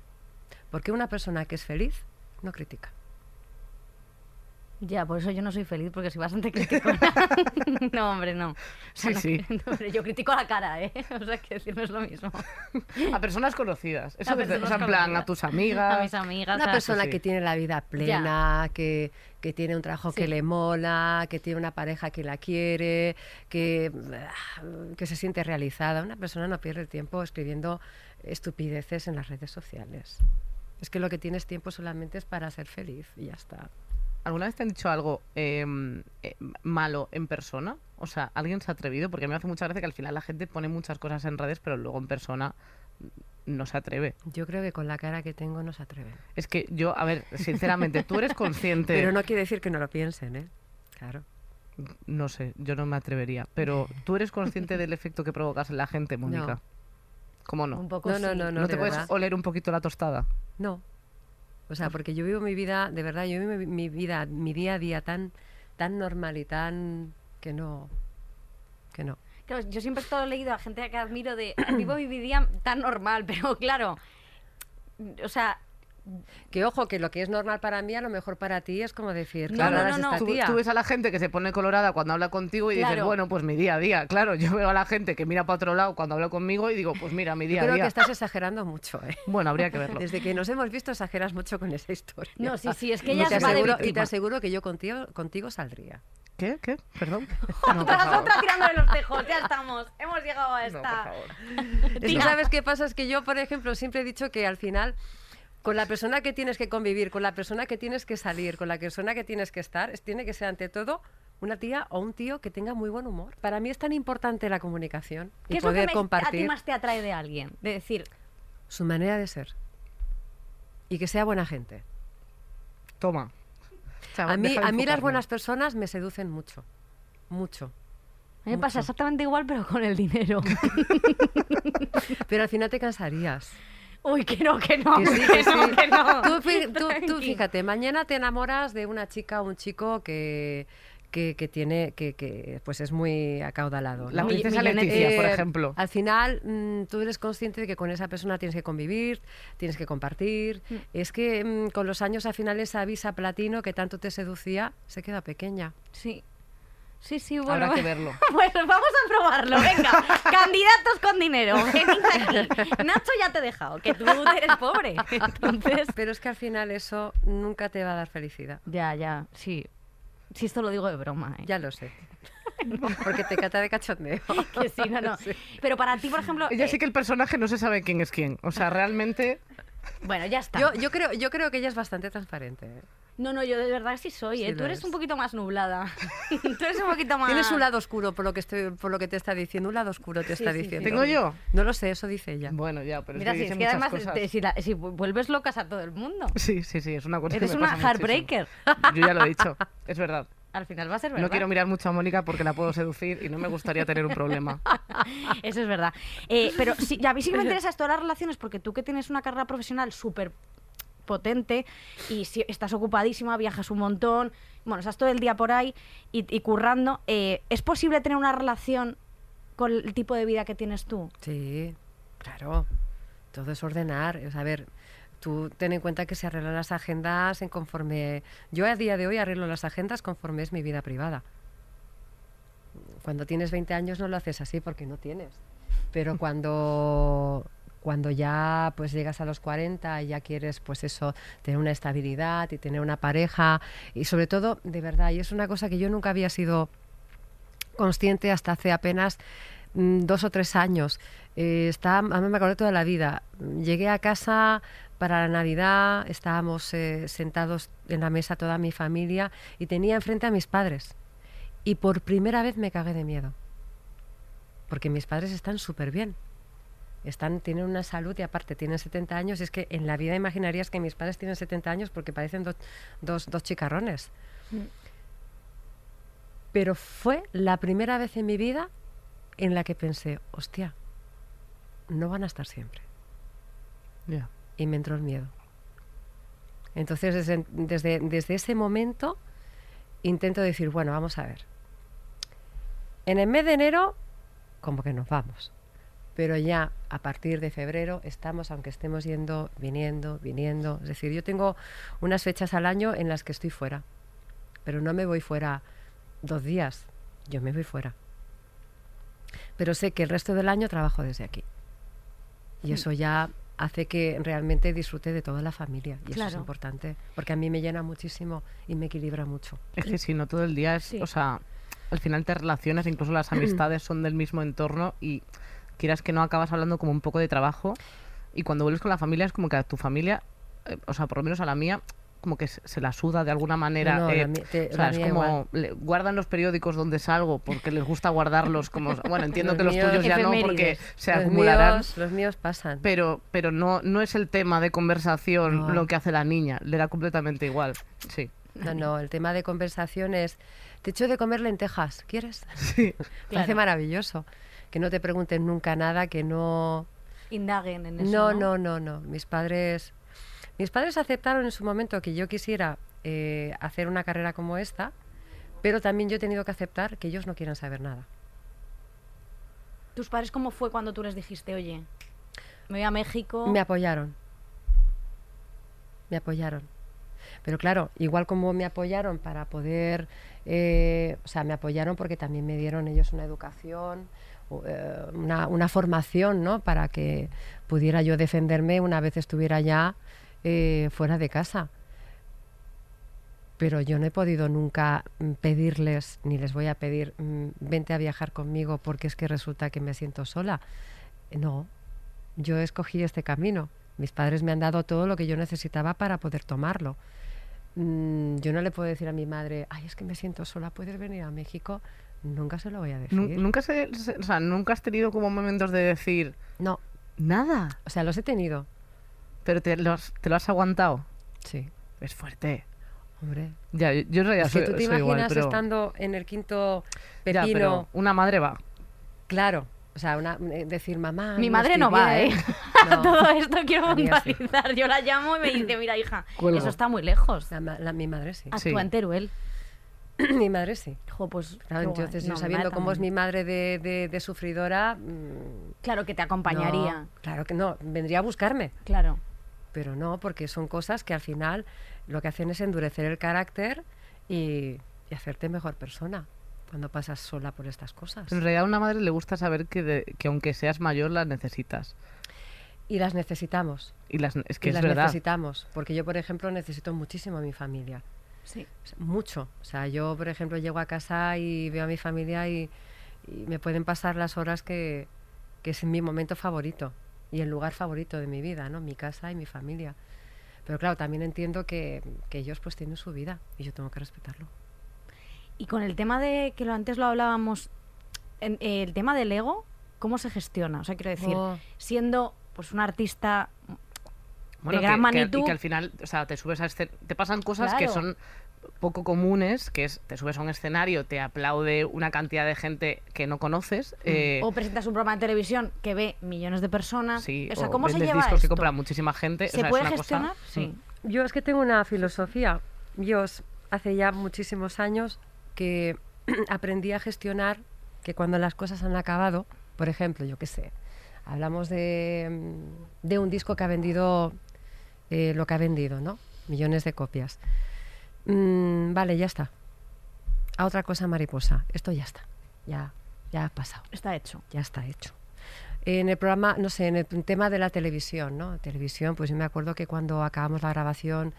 Porque una persona que es feliz no critica. Ya, por eso yo no soy feliz, porque soy bastante criticona. no, hombre, no. O sea, Sí, no- sí. no, hombre, yo critico a la cara, ¿eh? O sea, que decir, no es lo mismo. A personas conocidas. Eso A desde- personas o sea, en plan, conocidas. a tus amigas. A mis amigas. Una persona sí. que tiene la vida plena, que, que tiene un trabajo que le mola, que tiene una pareja que la quiere, que, ah, que se siente realizada. Una persona no pierde el tiempo escribiendo estupideces en las redes sociales. Es que lo que tienes tiempo solamente es para ser feliz y ya está. ¿Alguna vez te han dicho algo em, eh, malo en persona? O sea, ¿alguien se ha atrevido? Porque a mí me hace mucha gracia que al final la gente pone muchas cosas en redes, pero luego en persona no se atreve. Yo creo que con la cara que tengo no se atreven. Es que yo, a ver, sinceramente, tú eres consciente. Pero no quiere decir que no lo piensen, ¿eh? Claro. No sé, yo no me atrevería. Pero tú eres consciente del efecto que provocas en la gente, Mónica. ¿Cómo no? Un poco No, no, sí. no, ¿No, te de puedes verdad. oler un poquito la tostada? No. O sea, porque yo vivo mi vida, de verdad, yo vivo mi, mi vida, mi día a día tan, tan normal y tan que no, que no. Claro, yo siempre he estado leído a gente que admiro de vivo mi vida tan normal, pero claro, o sea, Que ojo, que lo que es normal para mí, a lo mejor para ti es como decir, No, claro, no, no, es no. esta Tú, tía. tú ves a la gente que se pone colorada cuando habla contigo y dices, Claro. bueno, pues mi día a día. Claro, yo veo a la gente que mira para otro lado cuando habla conmigo y digo, pues mira, mi Yo día a creo día. que estás exagerando mucho, ¿eh? Bueno, habría que verlo. Desde que nos hemos visto exageras mucho con esa historia. No, sí, sí, es que Y ella te va de aseguro, y te aseguro que yo contigo, contigo saldría. ¿Qué? ¿Qué? ¿Perdón? otra, otra tirándole los tejos, ya estamos, hemos llegado a No, por esta. favor. Es que sabes qué pasa, es que yo, por ejemplo, siempre he dicho que al final, con la persona que tienes que convivir, con la persona que tienes que salir, con la persona que tienes que estar, es- tiene que ser ante todo una tía o un tío que tenga muy buen humor. Para mí es tan importante la comunicación ¿Qué y es lo que poder a ti compartir más te atrae de alguien? De decir, su manera de ser y que sea buena gente. Toma. A mí, a mí las buenas personas me seducen mucho, mucho. a mí me pasa exactamente igual, pero con el dinero. Pero al final te cansarías. Uy, que no, que no, Que sí, que que no, sí. que no. Tú, fíjate, mañana te enamoras de una chica o un chico que, que, que tiene, que, que pues es muy acaudalado. La princesa Leticia, por Eh, ejemplo. Al final, mm, tú eres consciente de que con esa persona tienes que convivir, tienes que compartir. Mm. Es que mm, con los años, al final, esa visa platino que tanto te seducía se queda pequeña. Sí. Sí, sí, bueno. Habrá que verlo. Pues vamos a probarlo, venga. Candidatos con dinero. Nacho ya te he dejado, que tú eres pobre. Entonces. Pero es que al final eso nunca te va a dar felicidad. Ya, ya, sí. Sí, esto lo digo de broma, ¿eh? Ya lo sé. Porque te cata de cachondeo. Que sí, no, no. Pero para ti, por ejemplo. Ella eh, sí que el personaje no se sabe quién es quién. O sea, realmente. Bueno, ya está. Yo, yo, creo, yo creo que ella es bastante transparente. ¿eh? No, no, yo de verdad sí soy, Sí ¿eh? lo Tú eres es. un poquito más nublada. Tú eres un poquito más. Tienes un lado oscuro por lo que estoy, por lo que te está diciendo. Un lado oscuro te Sí, está sí, sí. diciendo. ¿Tengo yo? No lo sé, eso dice ella. Bueno, ya, pero Mira, es si que es dice que además cosas. te- si, la- si vuelves locas a todo el mundo. Sí, sí, sí, es una cosa que Eres me una pasa muchísimo. heartbreaker. Yo ya lo he dicho, es verdad. Al final va a ser verdad. No quiero mirar mucho a Mónica porque la puedo seducir y no me gustaría tener un problema. Eso es verdad. Eh, pero sí, ya, a mí sí que me interesa esto de las relaciones porque tú que tienes una carrera profesional súper potente y si estás ocupadísima, viajas un montón, bueno, estás todo el día por ahí y, currando, eh, ¿es posible tener una relación con el tipo de vida que tienes tú? Sí, claro. Todo es ordenar. A ver, tú ten en cuenta que se arreglan las agendas en conforme... Yo a día de hoy arreglo las agendas conforme es mi vida privada. Cuando tienes 20 años no lo haces así porque no tienes. Pero cuando cuando ya pues llegas a los 40 y ya quieres pues eso tener una estabilidad y tener una pareja y sobre todo de verdad y es una cosa que yo nunca había sido consciente hasta hace apenas mm, dos o tres años. Eh, está, a mí me acordé toda la vida. Llegué a casa para la Navidad, estábamos eh, sentados en la mesa toda mi familia y tenía enfrente a mis padres. Y por primera vez me cagué de miedo. Porque mis padres están súper bien. Están, tienen una salud y aparte tienen 70 años. Es que en la vida imaginarías que mis padres tienen 70 años porque parecen dos- dos, dos chicarrones. Pero fue la primera vez en mi vida en la que pensé, hostia, no van a estar siempre. Y me entró el miedo. Entonces, desde, desde, desde ese momento, intento decir, bueno, vamos a ver. En el mes de enero, como que nos vamos. Pero ya a partir de febrero estamos, aunque estemos yendo, viniendo, viniendo. Es decir, yo tengo unas fechas al año en las que estoy fuera. Pero no me voy fuera dos días, yo me voy fuera. Pero sé que el resto del año trabajo desde aquí. Y eso ya hace que realmente disfrute de toda la familia. Y eso es importante, porque a mí me llena muchísimo y me equilibra mucho. Es que si no todo el día es, Sí. o sea, al final te relacionas, incluso las amistades son del mismo entorno y quieras que no acabas hablando como un poco de trabajo y cuando vuelves con la familia es como que a tu familia, eh, o sea, por lo menos a la mía, como que se, la suda de alguna manera. No, eh, te- o la sea, es mía como le- guardan los periódicos donde salgo porque les gusta guardarlos como bueno, entiendo Los que los míos- tuyos ya no porque se los, acumularán. míos, los míos pasan. Pero, pero no, no es el tema de conversación No. lo que hace la niña, le da completamente igual. Sí. No, no, el tema de conversación es, te echo de comer lentejas, ¿quieres? Sí. Me hace maravilloso. Que no te pregunten nunca nada, que no... Indaguen en eso. No, No, no, no, no. Mis padres, mis padres aceptaron en su momento que yo quisiera eh, hacer una carrera como esta, pero también yo he tenido que aceptar que ellos no quieran saber nada. ¿Tus padres cómo fue cuando tú les dijiste, oye, me voy a México? Me apoyaron. Me apoyaron. Pero claro, igual como me apoyaron para poder, eh, o sea, me apoyaron porque también me dieron ellos una educación, una, una formación, ¿no? Para que pudiera yo defenderme una vez estuviera ya eh, fuera de casa. Pero yo no he podido nunca mm, pedirles, ni les voy a pedir, mm, vente a viajar conmigo porque es que resulta que me siento sola. No, yo escogí este camino. Mis padres me han dado todo lo que yo necesitaba para poder tomarlo. Mm, yo no le puedo decir a mi madre, ay, es que me siento sola, ¿puedes venir a México? Nunca se lo voy a decir. Nu- Nunca, se, se- o sea, nunca has tenido como momentos de decir No, nada, o sea, los he tenido. pero te, los, te lo has aguantado. Sí, Es fuerte. hombre. Ya, yo, yo en realidad Es que soy, tú te soy igual, imaginas pero, estando en el quinto ya, pepino, pero una madre va. claro, o sea, una, eh, decir mamá. Mi no madre no va, bien". ¿eh? No. Todo esto quiero puntualizar. Yo la llamo y me dice, mira, hija, Cuelgo. eso está muy lejos. La ma- la- mi madre sí. Sí. Actúa en Teruel. mi madre sí. Jo, pues, Claro, entonces, No, yo sabiendo cómo es mi madre de, de- de sufridora, mm, Claro que te acompañaría. no, claro que no, vendría a buscarme. Claro. Pero no, porque son cosas que al final lo que hacen es endurecer el carácter y, y hacerte mejor persona cuando pasas sola por estas cosas. En realidad a una madre le gusta saber que, de- que aunque seas mayor las necesitas. Y las necesitamos. Y las, es que y es las verdad. necesitamos. Porque yo, por ejemplo, necesito muchísimo a mi familia. Sí. Mucho. O sea, yo, por ejemplo, llego a casa y veo a mi familia y, y me pueden pasar las horas que, que es mi momento favorito y el lugar favorito de mi vida, ¿no? Mi casa y mi familia. Pero claro, también entiendo que, que ellos pues tienen su vida y yo tengo que respetarlo. Y con el tema de, que lo antes lo hablábamos, en- el tema del ego, ¿cómo se gestiona? O sea, quiero decir, Oh. siendo pues un artista Bueno, de gran que- que- y que al final, o sea, te subes a te pasan cosas que son poco comunes, que es te subes a un escenario, te aplaude una cantidad de gente que no conoces. eh, o presentas un programa de televisión que ve millones de personas. sí, o sea, o ¿cómo se vendes lleva discos que esto? compra muchísima gente. o ¿Se es puede una gestionar? Mm. Sí. Yo es que tengo una filosofía. Yo hace ya muchísimos años que aprendí a gestionar que cuando las cosas han acabado, por ejemplo, yo qué sé, hablamos de, mm, de un disco que ha vendido eh, lo que ha vendido, ¿no? Millones de copias. Mm, vale, ya está. A otra cosa mariposa. Esto ya está. Ya, ya ha pasado Está hecho. ya está hecho. En el programa, no sé, en el tema de la televisión, ¿no? Televisión, pues yo me acuerdo que cuando acabamos la grabación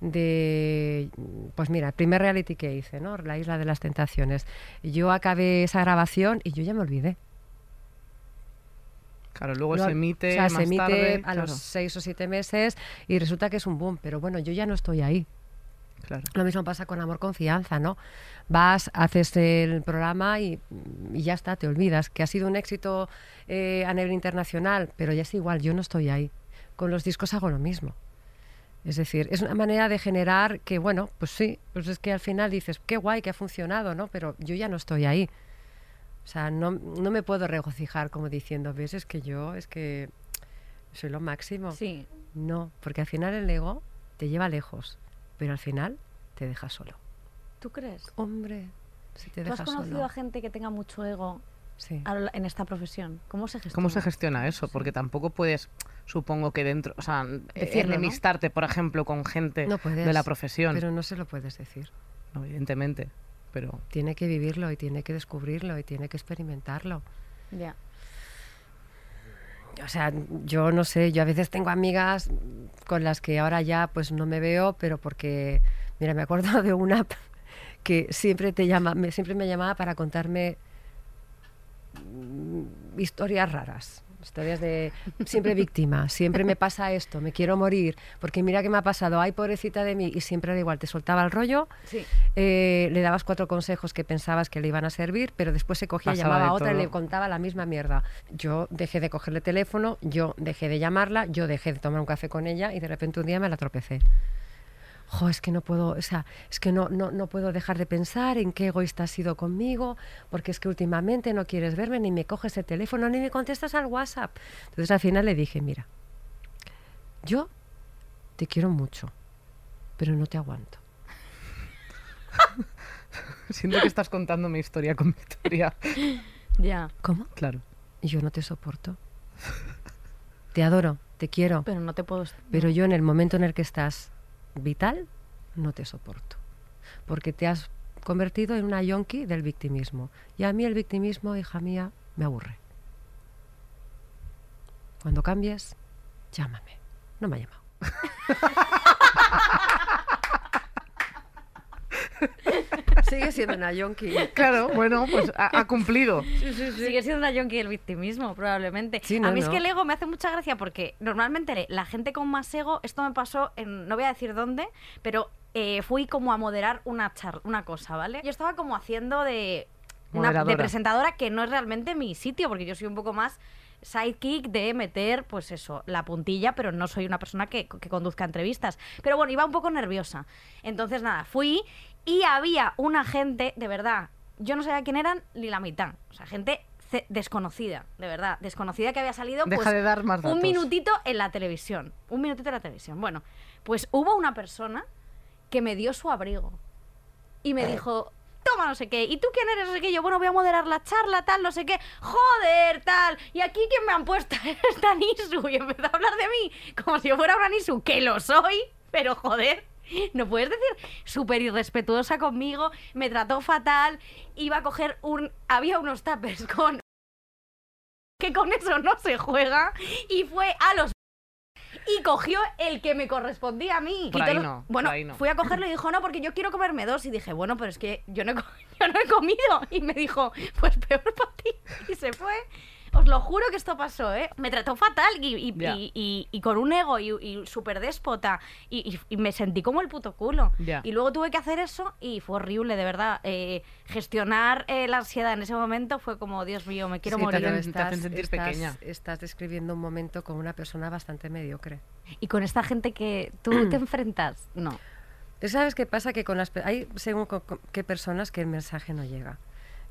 de, pues mira, el primer reality que hice, ¿no? La Isla de las Tentaciones. Yo acabé esa grabación y yo ya me olvidé. Claro, luego se emite o sea, más se emite tarde. a claro, los seis o siete meses y resulta que es un boom, pero bueno, yo ya no estoy ahí. claro. Lo mismo pasa con Amor Confianza, ¿no? Vas, haces el programa y, y ya está, te olvidas. Que ha sido un éxito eh, a nivel internacional, pero ya es igual, yo no estoy ahí. Con los discos hago lo mismo. Es decir, es una manera de generar que, bueno, pues sí, pues es que al final dices, qué guay que ha funcionado, ¿no? Pero yo ya no estoy ahí. O sea, no, no me puedo regocijar como diciendo, ves, es que yo, es que soy lo máximo. Sí. No, porque al final el ego te lleva lejos, pero al final te deja solo. ¿Tú crees? Hombre, si te ¿Tú has conocido solo. a gente que tenga mucho ego Sí. en esta profesión? ¿Cómo se gestiona? ¿Cómo se gestiona eso? Porque tampoco puedes, supongo que dentro, o sea, Decirlo, ¿no? enemistarte, por ejemplo, con gente No puedes, de la profesión. Pero no se lo puedes decir. No, evidentemente. Pero Tiene que vivirlo y tiene que descubrirlo y tiene que experimentarlo. Ya. O sea, yo no sé, yo a veces tengo amigas con las que ahora ya pues no me veo, pero porque, mira, me acuerdo de una que siempre te llama, me- siempre me llamaba para contarme mm, historias raras, historias de siempre víctima, siempre me pasa esto, me quiero morir, porque mira qué me ha pasado, ay pobrecita de mí, y siempre era igual, te soltaba el rollo, Sí. eh, le dabas cuatro consejos que pensabas que le iban a servir, pero después se cogía, Pasaba llamaba a otra y le contaba la misma mierda. Yo dejé de cogerle teléfono, yo dejé de llamarla, yo dejé de tomar un café con ella y de repente un día me la tropecé. Jo, es que no puedo, o sea, es que no, no, no puedo dejar de pensar en qué egoísta has sido conmigo, porque es que últimamente no quieres verme, ni me coges el teléfono, ni me contestas al WhatsApp. Entonces al final le dije, mira, yo te quiero mucho, pero no te aguanto. siento que estás contando mi historia con mi historia. Ya. ¿Cómo? Claro. Y yo no te soporto. Te adoro, te quiero, Pero no te puedo... pero yo en el momento en el que estás vital, no te soporto. Porque te has convertido en una yonki del victimismo. Y a mí el victimismo, hija mía, me aburre. Cuando cambies, llámame. No me ha llamado. Sigue siendo una yonki. Claro, bueno, pues ha, ha cumplido. Sigue siendo una yonki del victimismo, probablemente. Sí, a no, mí es que el ego me hace mucha gracia porque normalmente la gente con más ego, esto me pasó en, no voy a decir dónde, pero eh, fui como a moderar una char una cosa, ¿vale? Yo estaba como haciendo de, una, de presentadora que no es realmente mi sitio, porque yo soy un poco más sidekick de meter, pues eso, la puntilla, pero no soy una persona que, que conduzca entrevistas. Pero bueno, iba un poco nerviosa. Entonces, nada, fui y había una gente, de verdad, yo no sabía quién eran ni la mitad. O sea, gente desconocida, de verdad, desconocida que había salido Deja pues, de dar más un datos. minutito en la televisión. Un minutito en la televisión. Bueno, pues hubo una persona que me dio su abrigo y me dijo, toma no sé qué, ¿y tú quién eres? No sé qué, yo, bueno, voy a moderar la charla, tal, no sé qué, joder, tal, y aquí quién me han puesto esta Nisu, y empezó a hablar de mí como si yo fuera una Nisu, que lo soy, pero joder. No puedes decir súper irrespetuosa conmigo, me trató fatal, iba a coger un... Había unos tapers con... Que con eso no se juega, y fue a los y cogió el que me correspondía a mí. Por Quitó ahí los- no, por bueno, ahí no. fui a cogerlo y dijo, no, porque yo quiero comerme dos. Y dije, bueno, pero es que yo no he, yo no he comido. Y me dijo, pues peor para ti. Y se fue. Os lo juro que esto pasó, ¿eh? Me trató fatal y, y- Ya. y- y- y con un ego y, y súper déspota. Y, y- y me sentí como el puto culo. Ya. Y luego tuve que hacer eso y fue horrible, de verdad. Eh, gestionar eh, la ansiedad en ese momento fue como, Dios mío, me quiero Sí, te morir. hacen- te hacen sentir estás- pequeña. Estás describiendo un momento con una persona bastante mediocre. Y con esta gente que tú te enfrentas, no. ¿Sabes qué pasa? Que con las hay según co- co- qué personas que el mensaje no llega.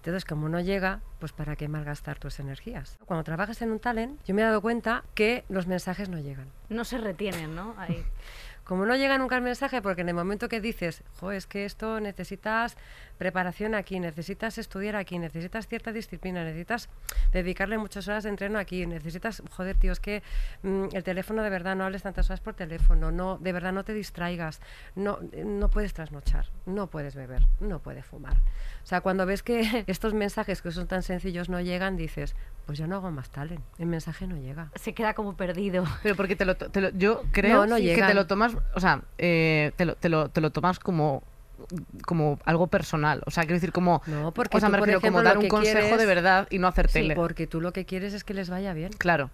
Entonces, como no llega, pues para qué malgastar tus energías. Cuando trabajas en un talent, yo me he dado cuenta que los mensajes no llegan. No se retienen, ¿no? Ahí. Como no llega nunca el mensaje, porque en el momento que dices, jo, es que esto necesitas preparación aquí, necesitas estudiar aquí, necesitas cierta disciplina, necesitas dedicarle muchas horas de entreno aquí, necesitas, joder, tío, es que mm, el teléfono de verdad, no hables tantas horas por teléfono, no, de verdad no te distraigas, no, no puedes trasnochar, no puedes beber, no puedes fumar. O sea, cuando ves que estos mensajes que son tan sencillos no llegan, dices, pues yo no hago más talent, el mensaje no llega. Se queda como perdido. Pero porque te lo, te lo- yo creo No, no que te lo tomas, o sea, eh, te, lo, te, lo, te lo tomas como como algo personal, o sea, quiero decir como No, porque o sea, tú, me por refiero como ejemplo, dar lo un consejo quieres- de verdad y no hacer Sí, tele. porque tú lo que quieres es que les vaya bien. Claro.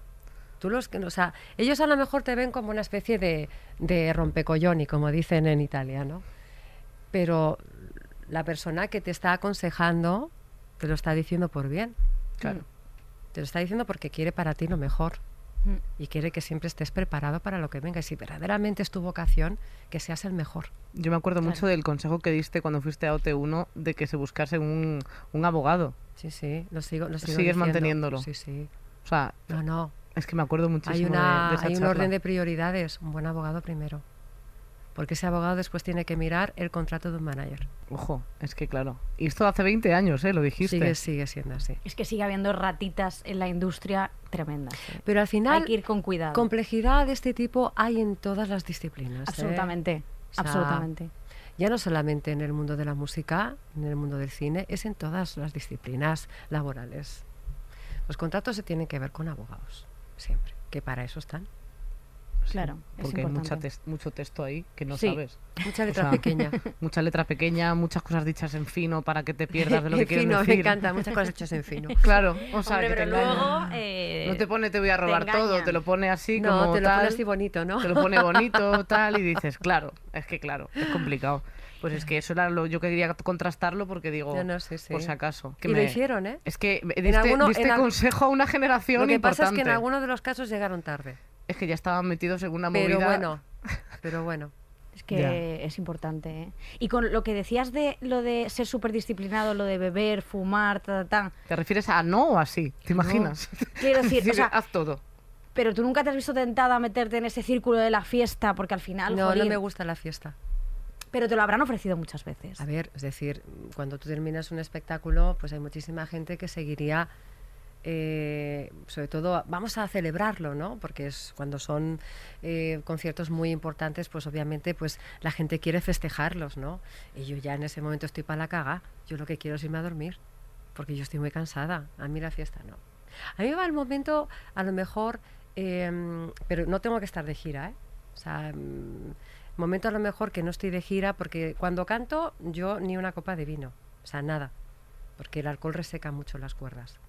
Tú los que, o sea, ellos a lo mejor te ven como una especie de, de rompecolloni, como dicen en italiano. Pero la persona que te está aconsejando te lo está diciendo por bien. Claro. Te lo está diciendo porque quiere para ti lo mejor. Mm. Y quiere que siempre estés preparado para lo que venga. Y si verdaderamente es tu vocación, que seas el mejor. Yo me acuerdo Claro. mucho del consejo que diste cuando fuiste a OT1 de que se buscase un, un abogado. Sí, sí, lo sigo, lo sigo Sigues diciendo. manteniéndolo. Sí, sí. O sea, No, no. es que me acuerdo muchísimo Hay, de- una, de, esa hay un charla. orden de prioridades. Un buen abogado primero. Porque ese abogado después tiene que mirar el contrato de un manager. Ojo, es que claro. Y esto hace 20 años, ¿eh? Lo dijiste. Sigue, sigue siendo así. Es que sigue habiendo ratitas en la industria tremendas. ¿eh? Pero al final, Hay que ir con cuidado. complejidad de este tipo hay en todas las disciplinas. ¿eh? Absolutamente. O sea, absolutamente. Ya no solamente en el mundo de la música, en el mundo del cine, es en todas las disciplinas laborales. Los contratos se tienen que ver con abogados, siempre, que para eso están. Sí, Claro, es Porque hay mucha mucho texto ahí que no Sí. sabes. Mucha O letra sea, pequeña. Mucha letra pequeña, muchas cosas dichas en fino para que te pierdas de lo que En fino, decir. me encanta, muchas cosas hechas en fino. Claro, o sea, Hombre, que te pero luego... eh, No te pone te voy a robar te todo, te lo pone así No, como te lo tal, pone así bonito, ¿no? te lo pone bonito, tal, y dices, claro, es que claro, es complicado. Pues es que eso era lo yo quería contrastarlo porque digo, No, no, sí, sí. por si acaso. que y lo me- hicieron, ¿eh? Es que diste, alguno- diste en al- consejo a una generación Lo que pasa es que en algunos de los casos llegaron tarde. Es que ya estaban metidos en una Pero movida. bueno, pero bueno. Es que es importante. ¿eh? Y con lo que decías de lo de ser súper disciplinado, lo de beber, fumar, ta, ta, ta. ¿Te refieres a no o así? ¿Te imaginas? Quiero decir, o sea, haz todo. pero tú nunca te has visto tentada a meterte en ese círculo de la fiesta, porque al final, No, no jolín, me gusta la fiesta. pero te lo habrán ofrecido muchas veces. A ver, es decir, cuando tú terminas un espectáculo, pues hay muchísima gente que seguiría, eh, sobre todo, vamos a celebrarlo, ¿no? Porque es cuando son eh, conciertos muy importantes, pues obviamente, pues la gente quiere festejarlos, ¿no? Y yo ya en ese momento estoy para la caga. Yo lo que quiero es irme a dormir, porque yo estoy muy cansada. A mí la fiesta no. A mí va el momento, a lo mejor, em, pero no tengo que estar de gira, ¿eh? O sea, mm, momento a lo mejor que no estoy de gira, porque cuando canto yo ni una copa de vino, o sea, nada, porque el alcohol reseca mucho las cuerdas.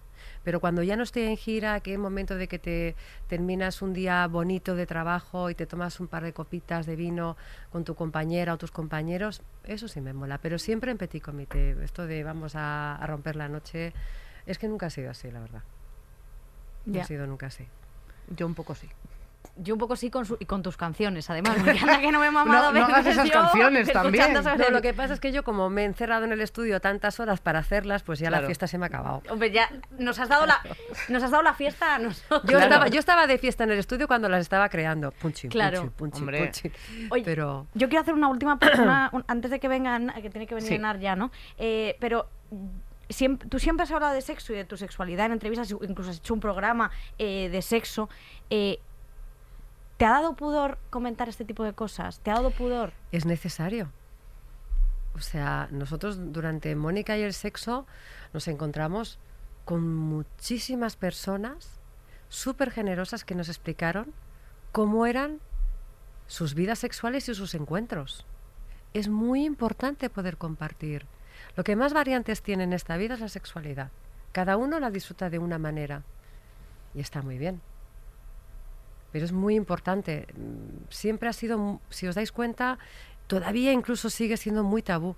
Pero cuando ya no estoy en gira, que es momento de que te terminas un día bonito de trabajo y te tomas un par de copitas de vino con tu compañera o tus compañeros, eso sí me mola. Pero siempre en petit comité, esto de vamos a, a romper la noche, es que nunca ha sido así, la verdad. No ha sido nunca así. Yo un poco sí. Yo un poco sí con, su- y con tus canciones, además. Me encanta que no me he mamado No- no hagas esas yo canciones también. No, lo que pasa es que yo como me he encerrado en el estudio tantas horas para hacerlas, pues ya Claro. la fiesta se me ha acabado. Hombre, ya nos has dado la, nos has dado la fiesta a nosotros. Yo, estaba, yo estaba de fiesta en el estudio cuando las estaba creando. Punchi, Claro. punchi, punchi. Oye, Pero Yo quiero hacer una última persona antes de que vengan, que tiene que venir Sí. Ya, ¿no? Eh, pero siempre, tú siempre has hablado de sexo y de tu sexualidad en entrevistas, incluso has hecho un programa eh, de sexo. Eh, ¿Te ha dado pudor comentar este tipo de cosas? ¿Te ha dado pudor? es necesario. O sea, nosotros durante Mónica y el sexo nos encontramos con muchísimas personas súper generosas que nos explicaron cómo eran sus vidas sexuales y sus encuentros. Es muy importante poder compartir. Lo que más variantes tiene en esta vida es la sexualidad. Cada uno la disfruta de una manera y está muy bien. Pero es muy importante. Mm, Siempre ha sido, mu- si os dais cuenta, todavía incluso sigue siendo muy tabú.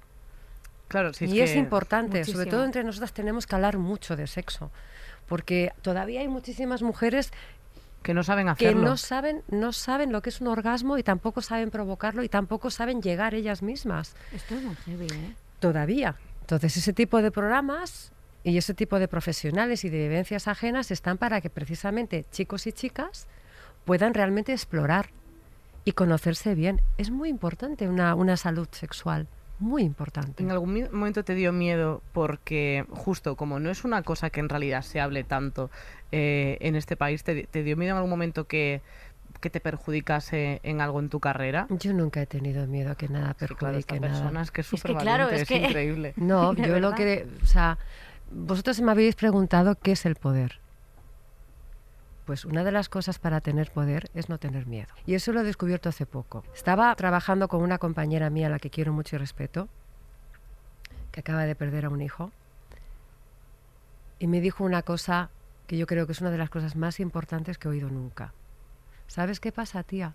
Claro, sí, y es que- importante, sobre todo entre nosotras tenemos que hablar mucho de sexo, porque todavía hay muchísimas mujeres que no saben que hacerlo. no saben, no saben lo que es un orgasmo y tampoco saben provocarlo y tampoco saben llegar ellas mismas. Esto es muy heavy, ¿eh? Todavía. Entonces, ese tipo de programas y ese tipo de profesionales y de vivencias ajenas están para que precisamente chicos y chicas puedan realmente explorar y conocerse bien. Es muy importante una, una salud sexual, muy importante. ¿En algún momento te dio miedo porque justo como no es una cosa que en realidad se hable tanto eh, en este país, te, te dio miedo en algún momento que, que te perjudicase en algo en tu carrera? Yo nunca he tenido miedo a que nada Sí, claro, perjudique nada. es que es Es que, claro, es es, que- increíble. No, yo lo que, o sea, vosotros me habéis preguntado qué es el poder. Pues una de las cosas para tener poder es no tener miedo. Y eso lo he descubierto hace poco. Estaba trabajando con una compañera mía a la que quiero mucho y respeto, que acaba de perder a un hijo, y me dijo una cosa que yo creo que es una de las cosas más importantes que he oído nunca. ¿Sabes qué pasa, tía?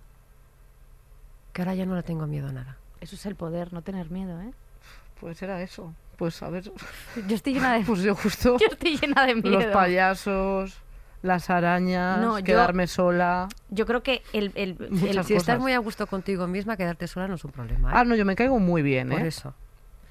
Que ahora ya no le tengo miedo a nada. Eso es el poder, no tener miedo, ¿eh? Pues era eso. Pues a ver, Yo estoy llena de, pues yo justo yo estoy llena de miedo. los payasos, las arañas, No, yo- quedarme sola. Yo creo que el, el- Si estás muy a gusto contigo misma, quedarte sola no es un problema. ¿eh? Ah, no, yo me caigo muy bien, Por ¿eh? eso.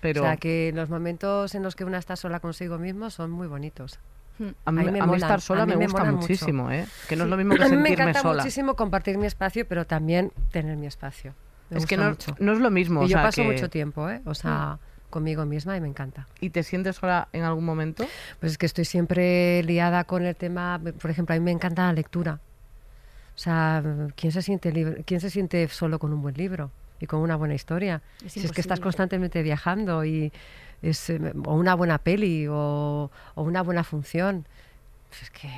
Pero O sea, que los momentos en los que una está sola consigo mismo son muy bonitos. a mí, a mí me a mí estar sola a mí me me gusta mucho. muchísimo, ¿eh? Que no es lo mismo que a mí me sentirme encanta sola. muchísimo compartir mi espacio, pero también tener mi espacio. Me es que no, mucho. no es lo mismo. y o yo sea, paso que- mucho tiempo, ¿eh? O sea, conmigo misma y me encanta. ¿Y te sientes sola en algún momento? Pues es que estoy siempre liada con el tema, por ejemplo, a mí me encanta la lectura. O sea, ¿quién se siente libre, quién se siente solo con un buen libro y con una buena historia? Es si es que estás constantemente viajando y es eh, o una buena peli o, o una buena función. Pues es que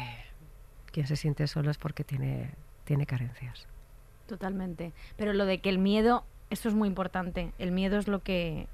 quien se siente solo es porque tiene tiene carencias. Totalmente. Pero lo de que el miedo, esto es muy importante. El miedo es lo que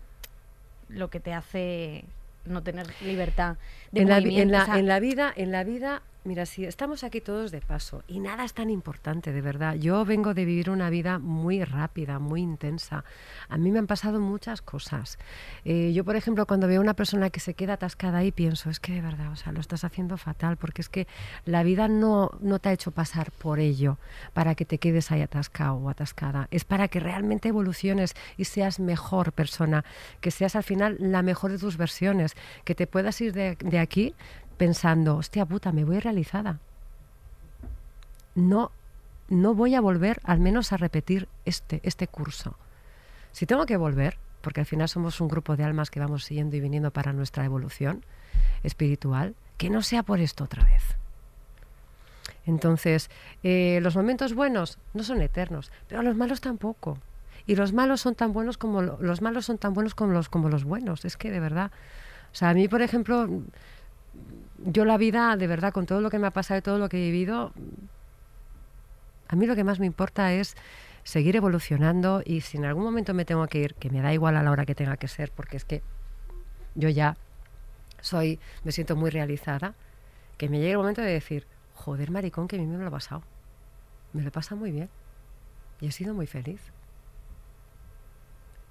lo que te hace no tener libertad de en, la, vi- en, movimiento. la, o sea, en la vida, en la vida, mira, si estamos aquí todos de paso y nada es tan importante, de verdad. Yo vengo de vivir una vida muy rápida, muy intensa. A mí me han pasado muchas cosas. Eh, yo, por ejemplo, cuando veo a una persona que se queda atascada ahí, pienso, es que de verdad, o sea, lo estás haciendo fatal, porque es que la vida no, no te ha hecho pasar por ello para que te quedes ahí atascado o atascada. Es para que realmente evoluciones y seas mejor persona, que seas al final la mejor de tus versiones, que te puedas ir de aquí pensando, hostia puta, me voy realizada. No, no voy a volver al menos a repetir este, este curso. Si tengo que volver, porque al final somos un grupo de almas que vamos yendo y viniendo para nuestra evolución espiritual, que no sea por esto otra vez. Entonces, eh, los momentos buenos no son eternos, pero los malos tampoco. Y los malos son tan buenos como lo- los malos son tan buenos como los como los buenos. Es que de verdad, o sea, a mí por ejemplo, yo la vida de verdad con todo lo que me ha pasado y todo lo que he vivido, a mí lo que más me importa es seguir evolucionando y si en algún momento me tengo que ir, que me da igual a la hora que tenga que ser, porque es que yo ya soy, me siento muy realizada, que me llegue el momento de decir, joder, maricón, que a mí me lo ha pasado. Me lo pasa muy bien. Y he sido muy feliz.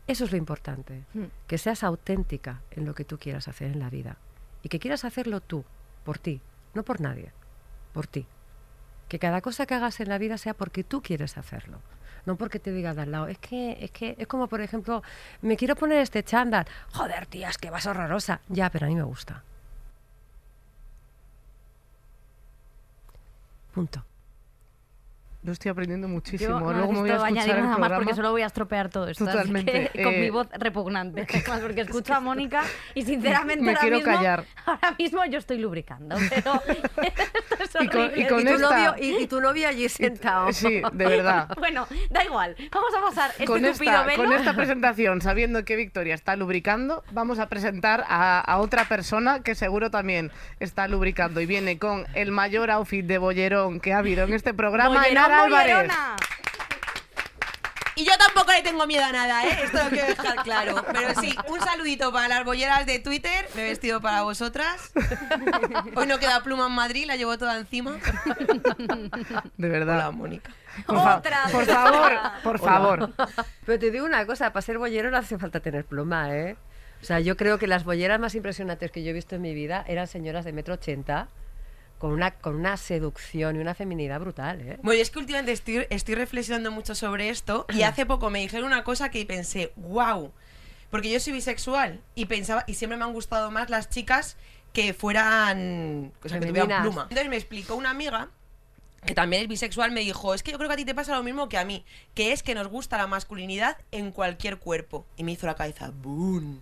Eso es lo importante, Mm. que seas auténtica en lo que tú quieras hacer en la vida y que quieras hacerlo tú, por ti, no por nadie, por ti. Que cada cosa que hagas en la vida sea porque tú quieres hacerlo. No porque te diga de al lado. Es que, es que es como, por ejemplo, me quiero poner este chándal. Joder, tía, es que vas horrorosa. Ya, pero a mí me gusta. Punto. Lo estoy aprendiendo muchísimo. Yo no Luego me voy a escuchar el nada más porque solo voy a estropear todo esto. Totalmente. que con Eh, mi voz repugnante. Además, porque escucho a Mónica y sinceramente Me ahora, quiero mismo, callar. ahora mismo yo estoy lubricando. Pero Y con- y horrible. con y, tu esta- novio, y, y tu novio allí sentado. Sí, de verdad. Bueno, da igual. Vamos a pasar este Con esta, velo. con esta presentación, sabiendo que Victoria está lubricando, vamos a presentar a, a otra persona que seguro también está lubricando y viene con el mayor outfit de bollerón que ha habido en este programa, Enara Álvarez. bollerona. Y yo tampoco le tengo miedo a nada, ¿eh? Esto lo quiero dejar claro. Pero sí, un saludito para las bolleras de Twitter. Me he vestido para vosotras. Hoy no queda pluma en Madrid, la llevo toda encima. De verdad. Hola, Mónica. Por, fa- Otra por favor, por favor. Pero te digo una cosa, para ser bollero no hace falta tener pluma, ¿eh? O sea, yo creo que las bolleras más impresionantes que yo he visto en mi vida eran señoras de metro ochenta con una, con una seducción y una feminidad brutal, ¿eh? Bueno, y es que últimamente estoy, estoy reflexionando mucho sobre esto y hace poco me dijeron una cosa que pensé, wow, porque yo soy bisexual y pensaba, y siempre me han gustado más las chicas que fueran, o sea, que tuvieran pluma. Entonces me explicó una amiga que también es bisexual, me dijo, es que yo creo que a ti te pasa lo mismo que a mí, que es que nos gusta la masculinidad en cualquier cuerpo. Y me hizo la cabeza, ¡boom!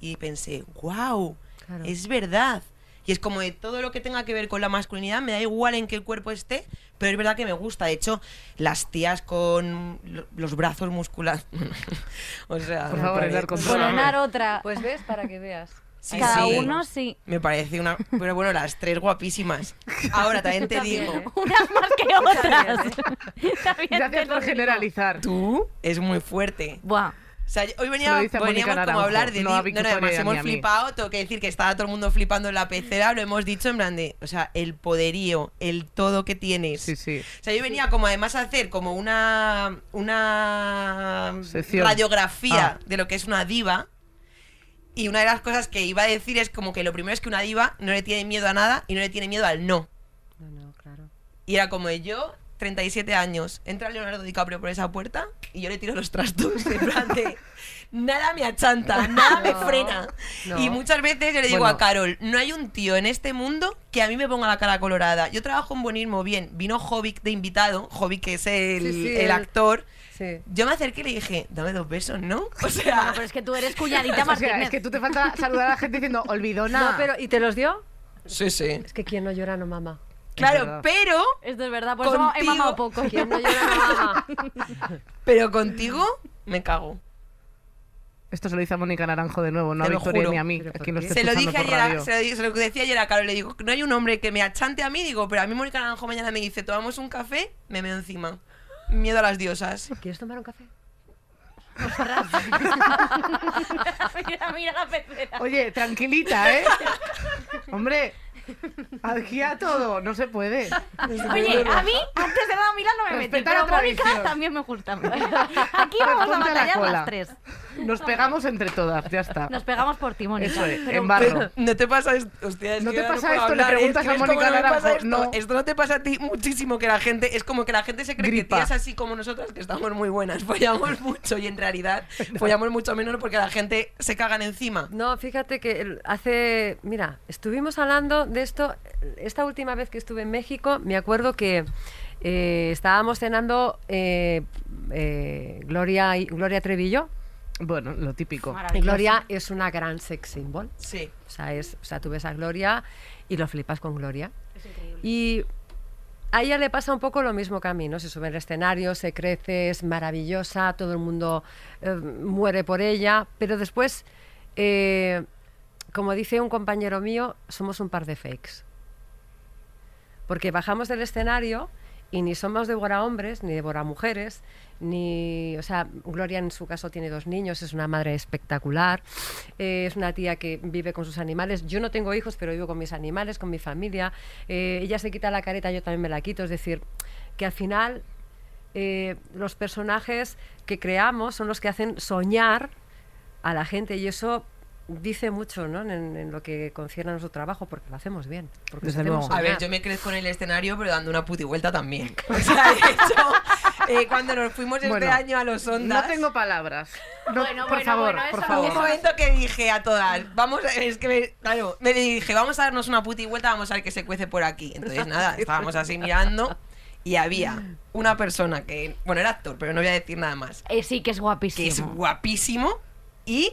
Y pensé, wow, Claro. es verdad. Y es como de todo lo que tenga que ver con la masculinidad, me da igual en qué cuerpo esté, pero es verdad que me gusta. De hecho, las tías con lo- los brazos musculares. o sea, Por favor, con Por Enar otra. Pues ves, para que veas. Sí, Cada sí. uno sí. Me parece una. Pero bueno, las tres guapísimas. Ahora también te También, digo, ¿eh? Unas más que otras. También te Gracias lo por digo. generalizar. tú es muy fuerte. Buah. O sea, hoy venía, veníamos como a hablar de... no a no, no, además hemos flipado, tengo que decir que estaba todo el mundo flipando en la pecera, lo hemos dicho en plan de... O sea, el poderío, el todo que tienes. Sí, sí. O sea, yo venía como además a hacer como una... Una... Sección. Radiografía Ah. de lo que es una diva. Y una de las cosas que iba a decir es como que lo primero es que una diva no le tiene miedo a nada y no le tiene miedo al no. No, no, claro. Y era como de yo, 37 años, entra Leonardo DiCaprio por esa puerta y yo le tiro los trastos. En plan de, nada me achanta, nada me No, frena. no. Y muchas veces yo le digo Bueno. a Carol, no hay un tío en este mundo que a mí me ponga la cara colorada. Yo trabajo en Buenismo bien. Vino Jovic de invitado, Jovic que es el, Sí, sí, el actor. Sí. Yo me acerqué y le dije, dame dos besos, ¿no? O sea, pero es que tú eres cuñadita O sea, Martínez. es que tú te falta saludar a la gente diciendo, olvidona. No, pero ¿y te los dio? sí, sí. Es que quien no llora no mama. Claro, pero, Esto es verdad, por eso he Contigo- mamado poco. No llora no mama. pero contigo me cago. Esto se lo dice a Mónica Naranjo de nuevo, no a Victoria juro. ni a mí, Pero a ¿por quien lo qué? esté Se lo dije ayer, a- se lo, se lo decía ayer a Carol, le digo, no hay un hombre que me achante a mí, digo, pero a mí Mónica Naranjo mañana me dice, tomamos un café, me meo encima. Miedo a las diosas. ¿Quieres tomar un café? mira, mira la pecera. Oye, tranquilita, ¿eh? Hombre, aquí a todo, no se puede. Oye, a mí, antes de nada Milán no me metí, pero la Mónica también me gusta. Aquí vamos a Ponte la batallar cola. las tres. Nos pegamos entre todas, ya está. Nos pegamos por ti, Mónica. Eso es, Pero- en barro. ¿No te pasa esto? Hostia, es ¿No que te ahora pasa esto? Le hablar, preguntas es que a Mónica ¿no pasa Naranjo? esto? No. Esto no te pasa a ti muchísimo que la gente... Es como que la gente se cree Gripa. que tías así como nosotras, que estamos muy buenas, follamos mucho y en realidad follamos mucho menos porque la gente se cagan encima. No, fíjate que hace, mira, estuvimos hablando de esto, esta última vez que estuve en México, me acuerdo que eh, estábamos cenando eh, eh, Gloria, y- Gloria Trevillo, Bueno, lo típico. Gloria es una gran sex symbol, Sí. o sea, es, o sea, tú ves a Gloria y lo flipas con Gloria. Y a ella le pasa un poco lo mismo que a mí, ¿no? Se sube al escenario, se crece, es maravillosa, todo el mundo eh, muere por ella, pero después, eh, como dice un compañero mío, somos un par de fakes. Porque bajamos del escenario y ni somos devora hombres, ni devora mujeres, ni, o sea, Gloria en su caso tiene dos niños, es una madre espectacular, eh, es una tía que vive con sus animales. Yo no tengo hijos, pero vivo con mis animales, con mi familia. Eh, ella se quita la careta, yo también me la quito. Es decir, que al final eh, los personajes que creamos son los que hacen soñar a la gente y eso dice mucho ¿no? en, en lo que concierne a nuestro trabajo, porque lo hacemos bien. Porque Desde hacemos luego. A ver, yo me crezco en el escenario, pero dando una puti vuelta también. O sea, de hecho, eh, cuando nos fuimos este Bueno, año a los Ondas... No tengo palabras. No, Bueno, por bueno, favor, bueno, por favor. Un momento que dije a todas, vamos, a- es que, me, claro, me dije, vamos a darnos una puti vuelta, vamos a ver qué se cuece por aquí. Entonces, nada, estábamos así mirando y había una persona que, bueno, era actor, pero no voy a decir nada más, Eh, sí, que es guapísimo. que es guapísimo y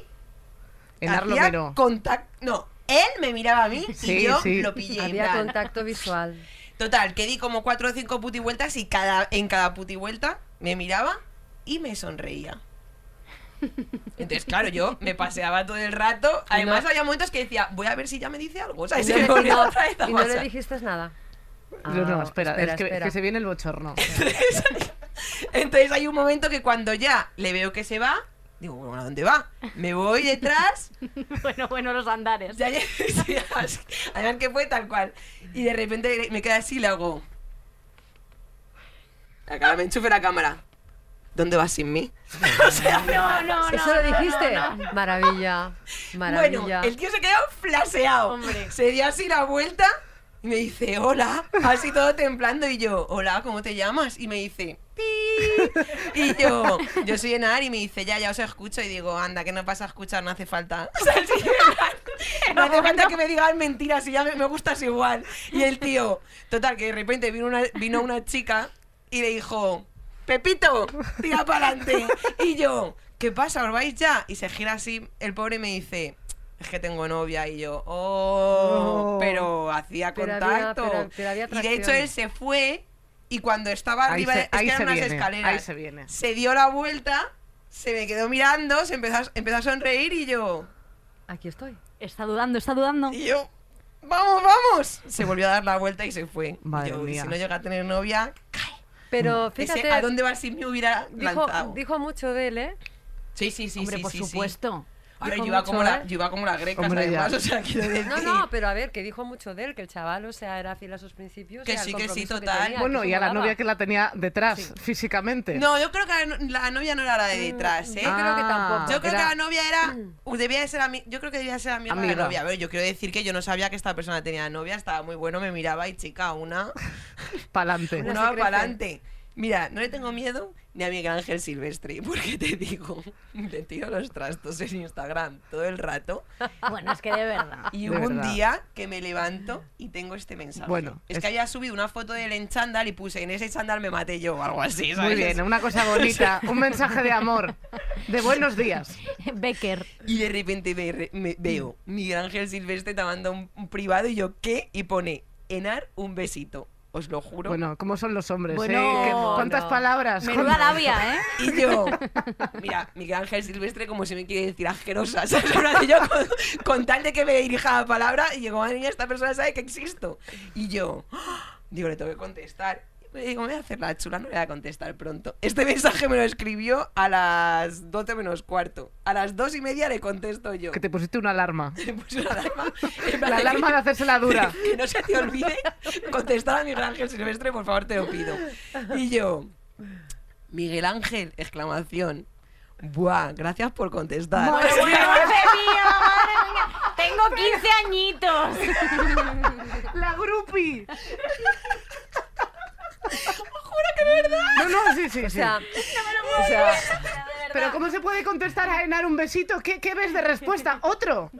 Contacto, no, él me miraba a mí Sí, y yo sí. lo pillé. Había contacto visual. Total, que di como cuatro o cinco puti vueltas y cada, en cada puti vuelta me miraba y me sonreía. Entonces, claro, yo me paseaba todo el rato. Además, había momentos que decía, voy a ver si ya me dice algo. O sea, Y se no, me otra vez a y no le dijiste nada. No, no, Ah, espera, es que, espera. que se viene el bochorno. Entonces hay un momento que cuando ya le veo que se va, digo, bueno, ¿a dónde va? Me voy detrás, bueno, bueno, los andares. ya, además que fue tal cual. Y de repente me queda así y le hago... Acá me enchufe la cámara. ¿Dónde vas sin mí? O sea, No, no, no. ¿Eso lo no, no, dijiste? no. Maravilla, maravilla. Bueno, el tío se quedó flaseado. Hombre. Se dio así la vuelta y me dice, hola, así todo templando. Y yo, hola, ¿cómo te llamas? Y me dice, "Pi". Y yo, yo soy Enar y me dice, ya, ya os escucho. Y digo, anda, que no pasa a escuchar, no hace falta. O sea, sí, en plan, no hace falta que me digan mentiras, si ya me, me gustas igual. Y el tío, total, que de repente vino una, vino una chica y le dijo, Pepito, tira para adelante. Y yo, ¿qué pasa? ¿Os vais ya? Y se gira así, el pobre me dice, es que tengo novia. Y yo, oh, Oh. pero hacía Pero había- contacto. pero- pero había y de hecho él se fue y cuando estaba Ahí arriba, se- es ahí que eran unas viene, escaleras, ahí se viene. se dio la vuelta, se me quedó mirando, se empezó a, empezó a sonreír y yo, Aquí estoy. Está dudando, está dudando. y yo, vamos, vamos. Se volvió a dar la vuelta y se fue. Madre yo, "Y mía. si no llega a tener novia, Pero ese, fíjate, ¿a dónde vas si me hubiera dijo, lanzado? dijo mucho de él, ¿eh? Sí, sí, sí, Hombre, sí, por sí, sí. supuesto. A ver, Dijo yo iba, como la, ¿eh? yo iba como la greca, Hombre, además, ya. o sea, quiero decir... No, no, pero a ver, que dijo mucho de él, que el chaval, o sea, era fiel a sus principios. Que sí, que sí, total. tenía, Bueno, y a la novia que la tenía detrás, físicamente. No, yo creo que la, no- la novia no era la de detrás, ¿eh? Yo creo que Ah. tampoco. Yo creo era- que la novia era. uh, Debía de ser ami- Yo creo que debía ser amiga, de Amiga. la novia. A ver, yo quiero decir que yo no sabía que esta persona tenía novia, estaba muy bueno, me miraba y chica, una. Pa'lante. Una adelante. Mira, no le tengo miedo ni a Miguel Ángel Silvestre, porque te digo, te tiro los trastos en Instagram todo el rato. Bueno, es que de verdad. Y De hubo un verdad. día que me levanto y tengo este mensaje. Bueno, es, es- que había subido una foto de él en chándal y puse en ese chándal me maté yo o algo así. ¿sabes? Muy bien, una cosa bonita, un mensaje de amor, de buenos días. Becker. Y de repente me, re- me veo Miguel Ángel Silvestre te manda un, un privado y yo, ¿qué? Y pone, Enar, un besito. Os lo juro. Bueno, ¿cómo son los hombres? Bueno, eh? ¿Qué- ¿Cuántas no. palabras? Menuda labia, ¿eh? Y yo, mira, Miguel Ángel Silvestre como si me quiere decir asquerosa. con, con tal de que me dirija la palabra y digo, madre mía, esta persona sabe que existo. Y yo, ¡ah! digo, le tengo que contestar. Y me digo, me voy a hacer la chula, no le voy a contestar pronto. Este mensaje me lo escribió a las 12 menos cuarto. A las 2 y media le contesto yo. Que te pusiste una alarma. Le puse una alarma. La de alarma de hacerse la dura. que no se te olvide contestar a Miguel Ángel Silvestre, por favor, te lo pido. Y yo, Miguel Ángel, exclamación. Buah, gracias por contestar. Madre mía, madre mía. Tengo 15 añitos. ¡La grupi! ¡Juro que es verdad! No, no, sí, sí, O sí. sea, o sea, Pero ¿cómo se puede contestar a Enar un besito? ¿Qué, qué ves de respuesta? Otro.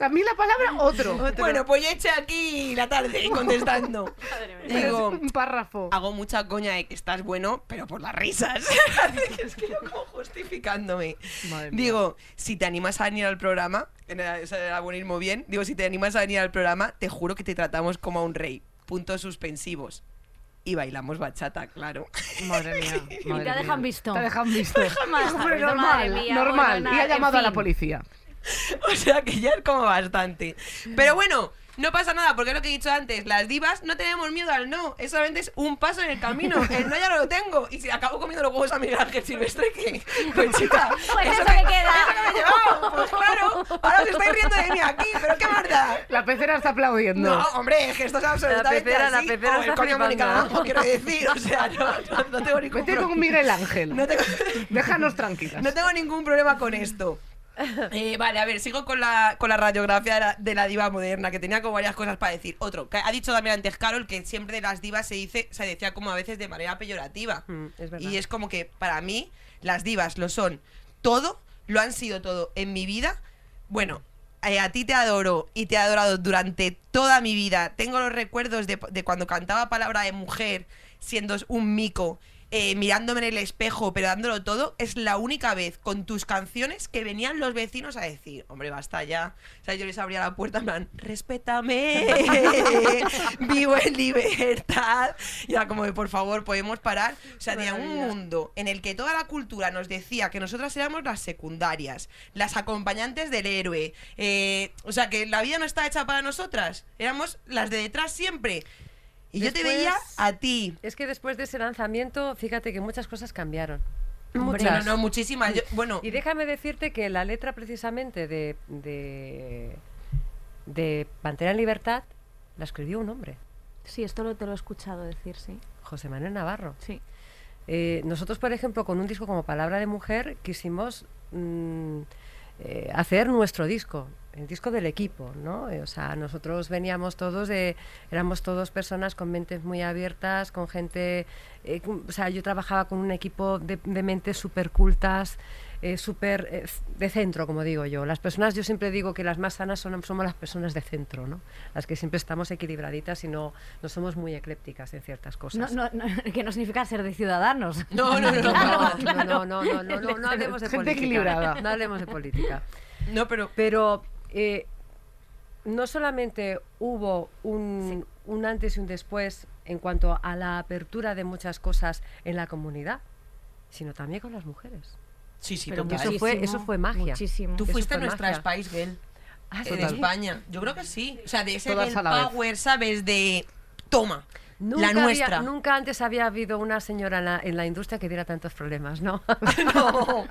A mí la palabra otro. Bueno, pues yo eché aquí la tarde contestando. Digo, un párrafo. hago mucha coña de que estás bueno, pero por las risas. es que yo como justificándome. Madre mía. Digo, si te animas a venir al programa, en el- eso era buenismo bien, digo, si te animas a venir al programa, te juro que te tratamos como a un rey. Puntos suspensivos. Y bailamos bachata, claro. Madre mía. Y madre te mía. dejan visto. Te dejan visto. más Hombre, visto, normal, madre mía, normal. bueno, y ha en llamado a la policía. O sea que ya es como bastante. Pero bueno, no pasa nada, porque es lo que he dicho antes. Las divas no tenemos miedo al no. Eso solamente es un paso en el camino. El no ya no lo tengo. Y si acabo comiendo los huevos a Miguel Ángel Silvestre, ¿qué? Pues chica, Pues eso me- que queda. eso que me he llevado. Pues claro, ahora os estáis riendo de mí aquí, pero qué verdad. La pecera está aplaudiendo. No, hombre, es que esto es absolutamente pecera, la así. pecera O el está coño Mónica flipando. Naranjo, quiero decir. O sea, no, no, no tengo ningún Vete pro- con Miguel Ángel. no tengo, Déjanos tranquilas. no tengo ningún problema con esto. Eh, vale, a ver, sigo con la, con la radiografía de la, de la diva moderna, que tenía como varias cosas para decir. Otro, que ha dicho también antes Carol que siempre de las divas se dice, se decía como a veces de manera peyorativa. Mm, es y es como que para mí las divas lo son todo, lo han sido todo en mi vida. Bueno, eh, a ti te adoro y te he adorado durante toda mi vida. Tengo los recuerdos de, de cuando cantaba palabra de mujer, siendo un mico, eh, mirándome en el espejo, pero dándolo todo. Es la única vez con tus canciones que venían los vecinos a decir, hombre, basta ya. O sea, yo les abría la puerta en plan, respétame, vivo en libertad. Y era como de, por favor, podemos parar. O sea, de un mundo en el que toda la cultura nos decía que nosotras éramos las secundarias, las acompañantes del héroe. eh, o sea, que la vida no está hecha para nosotras. Éramos las de detrás siempre. Y yo te veía a ti. Es que después de ese lanzamiento, fíjate que muchas cosas cambiaron. Hombre, No, Muchas. no, muchísimas. Yo- bueno, Y déjame decirte que la letra precisamente de, de, de Pantera en Libertad la escribió un hombre, Sí, esto lo, te lo he escuchado decir, sí. José Manuel Navarro. Sí. Eh, nosotros, por ejemplo, con un disco como Palabra de Mujer, quisimos mm, eh, hacer nuestro disco, el disco del equipo, ¿no? Eh, o sea, nosotros veníamos todos de, éramos todos personas con mentes muy abiertas, con gente, eh, o sea, yo trabajaba con un equipo de, de mentes súper cultas, eh, súper eh, de centro, como digo yo. Las personas, yo siempre digo que las más sanas son, somos las personas de centro, ¿no? Las que siempre estamos equilibraditas y no, no somos muy eclépticas en ciertas No, cosas. no, no, que no significa ser de ciudadanos. no, no, no, no, Claro, no. No, no, no, no, no, no hablemos de Gente política. equilibrada. No hablemos de política. No, pero Pero eh, no solamente hubo un, un antes y un después en cuanto a la apertura de muchas cosas en la comunidad, sino también con las mujeres. sí, sí, Pero total. eso fue- eso fue magia. Muchísimo. Tú eso fuiste fue nuestra magia. Spice Girl Ah, eh, ¿sí? de España. Yo creo que sí. O sea, de ese girl vez. power, ¿sabes? De toma. Nunca la había- nuestra. nunca antes había habido una señora en la, en la industria que diera tantos problemas, ¿no? no.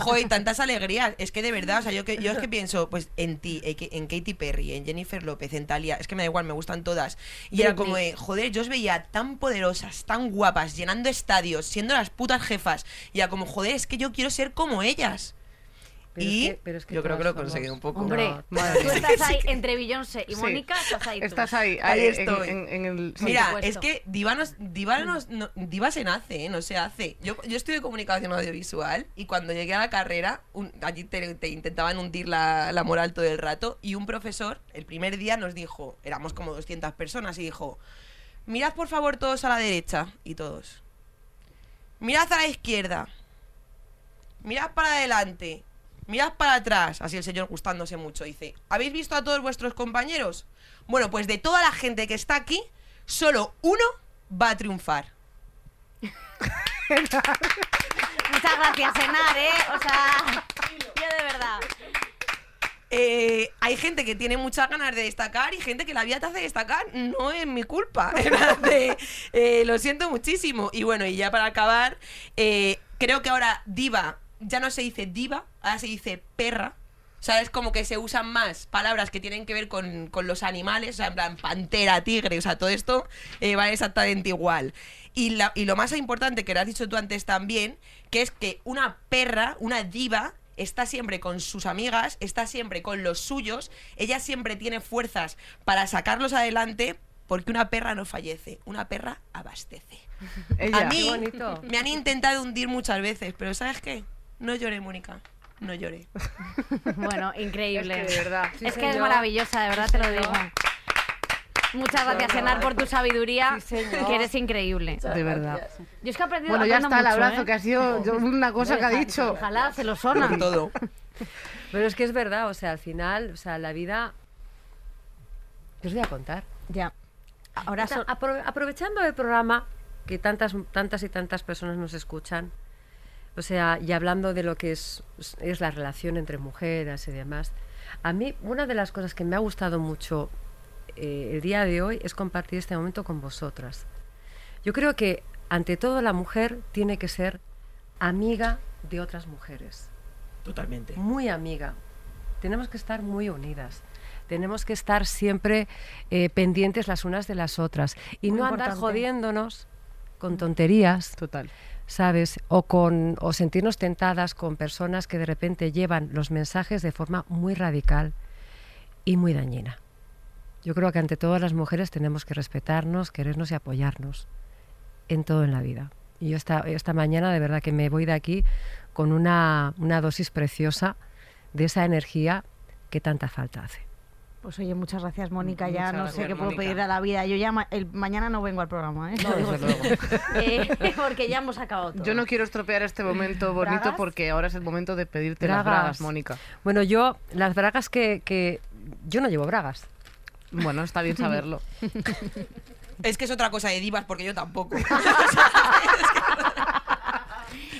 Joder, tantas alegrías. Es que de verdad, o sea, yo, que, yo es que pienso, pues en ti, en Ka- en Katy Perry, en Jennifer López, en Talia, es que me da igual, me gustan todas. Y era como de, joder, yo os veía tan poderosas, tan guapas, llenando estadios, siendo las putas jefas. Y era como, joder, es que yo quiero ser como ellas. Pero es y que- pero es que yo creo que lo he conseguido un poco. Hombre, No, madre tú estás ahí entre Beyoncé y Sí. Mónica, estás ahí tú. Estás ahí, Ahí ahí, en- estoy. En, en el... sí. Mira, supuesto. es que diva, nos- diva, nos- no- diva se nace, ¿eh? no se hace. Yo, yo estudié comunicación audiovisual y cuando llegué a la carrera, un- allí te, te intentaban hundir la, la moral todo el rato y un profesor el primer día nos dijo, éramos como 200 personas, y dijo, mirad por favor todos a la derecha y todos. Mirad a la izquierda. Mirad para adelante. Mirad para atrás. Así el señor gustándose mucho. Dice, ¿habéis visto a todos vuestros compañeros? Bueno, pues de toda la gente que está aquí, solo uno va a triunfar. Muchas gracias, Enar, ¿eh? O sea, yo de verdad. Eh, hay gente que tiene muchas ganas de destacar y gente que la vida te hace destacar. No es mi culpa. De, eh, lo siento muchísimo. Y bueno, y ya para acabar, eh, creo que ahora diva ya no se dice diva, ahora se dice perra. O sea, es como que se usan más palabras que tienen que ver con, con los animales, o sea, en plan pantera, tigre, o sea, todo esto eh, va exactamente igual. Y, la- y lo más importante que lo has dicho tú antes también, que es que una perra, una diva, está siempre con sus amigas, está siempre con los suyos, ella siempre tiene fuerzas para sacarlos adelante, porque una perra no fallece, una perra abastece. Ella. A mí me han intentado hundir muchas veces, pero ¿sabes qué? No lloré, Mónica. No lloré. Bueno, increíble. Es que de verdad. Sí, es que es maravillosa, de verdad te lo digo. Muchas gracias. Enar, por tu sabiduría, Sí, que eres increíble. De verdad. Yo es que he aprendido Bueno, ya está el abrazo, ¿eh? que ha sido yo- una cosa que ha dicho. Ojalá se lo sona. todo. Pero es que es verdad, o sea, al final, o sea, la vida... ¿Qué os voy a contar? Ya. Ahora so- apro- aprovechando el programa, que tantas, tantas y tantas personas nos escuchan, o sea, y hablando de lo que es, es la relación entre mujeres y demás, a mí una de las cosas que me ha gustado mucho eh, el día de hoy es compartir este momento con vosotras. Yo creo que ante todo la mujer tiene que ser amiga de otras mujeres Totalmente. muy amiga. Tenemos que estar muy unidas. Tenemos que estar siempre eh, pendientes las unas de las otras y Muy no andar jodiéndonos con tonterías. Total. ¿Sabes? O, con, o sentirnos tentadas con personas que de repente llevan los mensajes de forma muy radical y muy dañina. Yo creo que ante todas las mujeres tenemos que respetarnos, querernos y apoyarnos en todo en la vida. Y yo esta, esta mañana de verdad que me voy de aquí con una, una dosis preciosa de esa energía que tanta falta hace. Pues oye, muchas gracias, Mónica. Ya Muchas no gracias, sé qué puedo Mónica. pedir a la vida. Yo ya ma- el, mañana no vengo al programa, ¿eh? No, desde así. Eh, porque ya hemos acabado todo. Yo no quiero estropear este momento bonito ¿Bragas? porque ahora es el momento de pedirte las Bragas. Mónica. Bueno, yo, las bragas que, que... Yo no llevo bragas. Bueno, está bien saberlo. Es que es otra cosa de divas porque yo tampoco.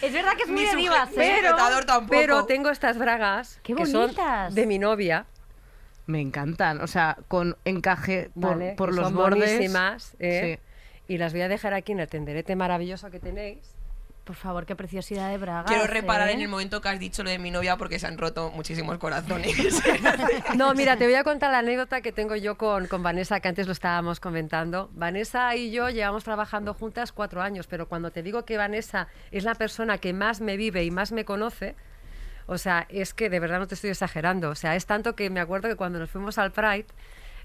Es verdad que es muy de divas, ¿eh? tampoco. Pero tengo estas bragas ¡Qué que son bonitas! de mi novia. Me encantan. O sea, con encaje por, ¿vale? por que los son bordes. buenísimas, ¿eh? Y las voy a dejar aquí en el tenderete maravilloso que tenéis. Por favor, qué preciosidad de bragas. Quiero reparar ¿eh? en el momento que has dicho lo de mi novia porque se han roto muchísimos corazones. No, mira, te voy a contar la anécdota que tengo yo con, con Vanessa, que antes lo estábamos comentando. Vanessa y yo llevamos trabajando juntas cuatro años, pero cuando te digo que Vanessa es la persona que más me vive y más me conoce, o sea, es que de verdad no te estoy exagerando. O sea, es tanto que me acuerdo que cuando nos fuimos al Pride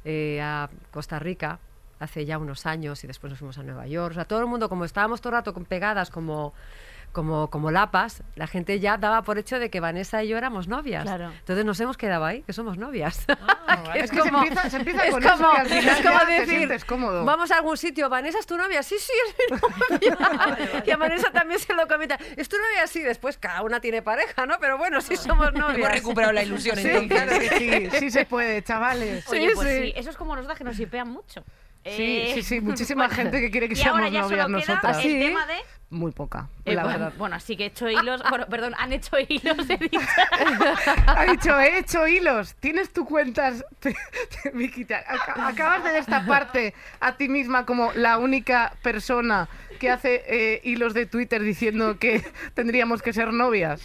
eh, a Costa Rica, hace ya unos años, y después nos fuimos a Nueva York, o sea, todo el mundo, como estábamos todo el rato pegadas como, como, como lapas, la gente ya daba por hecho de que Vanessa y yo éramos novias. Claro. Entonces nos hemos quedado ahí, que somos novias. Es que se empieza, se empieza es con como, eso y al final es como ya decir, cómodo. vamos a algún sitio, Vanessa es tu novia, sí, sí, es mi novia. y a Vanessa también se lo comenta, es tu novia, sí, después cada una tiene pareja, ¿no? Pero bueno, sí somos Hemos novias. recuperado la ilusión Sí, entonces. claro que sí, sí se puede, chavales. Oye, Sí, pues sí. sí. Eso es como nosotras que nos hipean mucho. Sí, Eh, sí, sí, muchísima gente que quiere que y ahora seamos ya novias solo queda nosotras. el ¿Sí? tema de... Muy poca, Eh, la bueno, verdad. bueno, así que he hecho hilos... Bueno, perdón, han hecho hilos, he dicho. Ha dicho, he hecho hilos. Tienes tu cuentas, Vicky, acabas de destaparte a ti misma como la única persona que hace eh, hilos de Twitter diciendo que tendríamos que ser novias.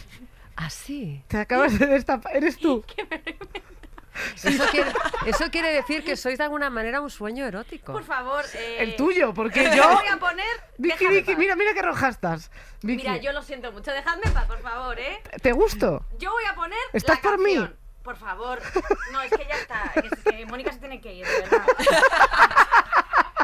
Ah, sí. Te acabas de destapar, eres tú. Eso quiere, eso quiere decir que sois de alguna manera un sueño erótico. Por favor. eh, El tuyo, porque Yo voy a poner... Vicky, Vicky, mira, mira qué roja estás. Vicky, Mira, yo lo siento mucho. Dejadme en paz, por favor, ¿eh? ¿te gusto? Yo voy a poner ¿Estás la por mí? Por favor. No, es que ya está. Que, que Mónica se tiene que ir, de verdad.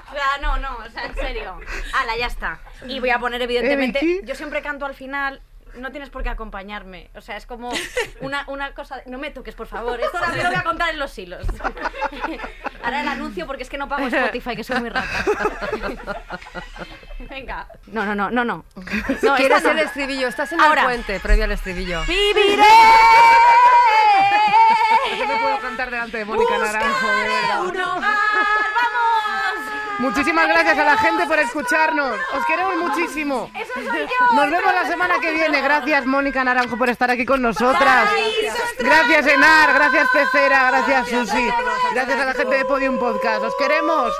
O sea, no, no, o sea, en serio. Ala, ya está. Y voy a poner, evidentemente, Eh, yo siempre canto al final. No tienes por qué acompañarme. O sea, es como una, una cosa. de- No me toques, por favor. Esto también lo voy a contar en los hilos. Ahora el anuncio porque es que no pago Spotify, que soy muy rata. Venga. No, no, no, no, no. No, ¿Quieres no. el estribillo? Estás en Ahora. el puente, previo al estribillo. ¡Viviré! Me puedo cantar delante de Mónica Naranjo, de verdad. un hogar! ¡Vamos! Muchísimas gracias a la gente por escucharnos. Os queremos muchísimo. ¡Eso soy yo! Nos vemos la semana que viene. Gracias, Mónica Naranjo, por estar aquí con nosotras. Gracias, Enar. Gracias, Pecera. Gracias, Susi. Gracias a la gente de Podium Podcast. Os queremos.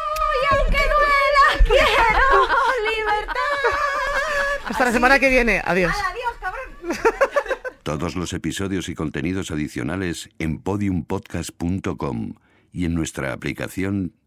Y aunque duela, quiero libertad. Hasta la semana que viene. Adiós. Adiós, cabrón. Todos los episodios y contenidos adicionales en podiumpodcast.com y en nuestra aplicación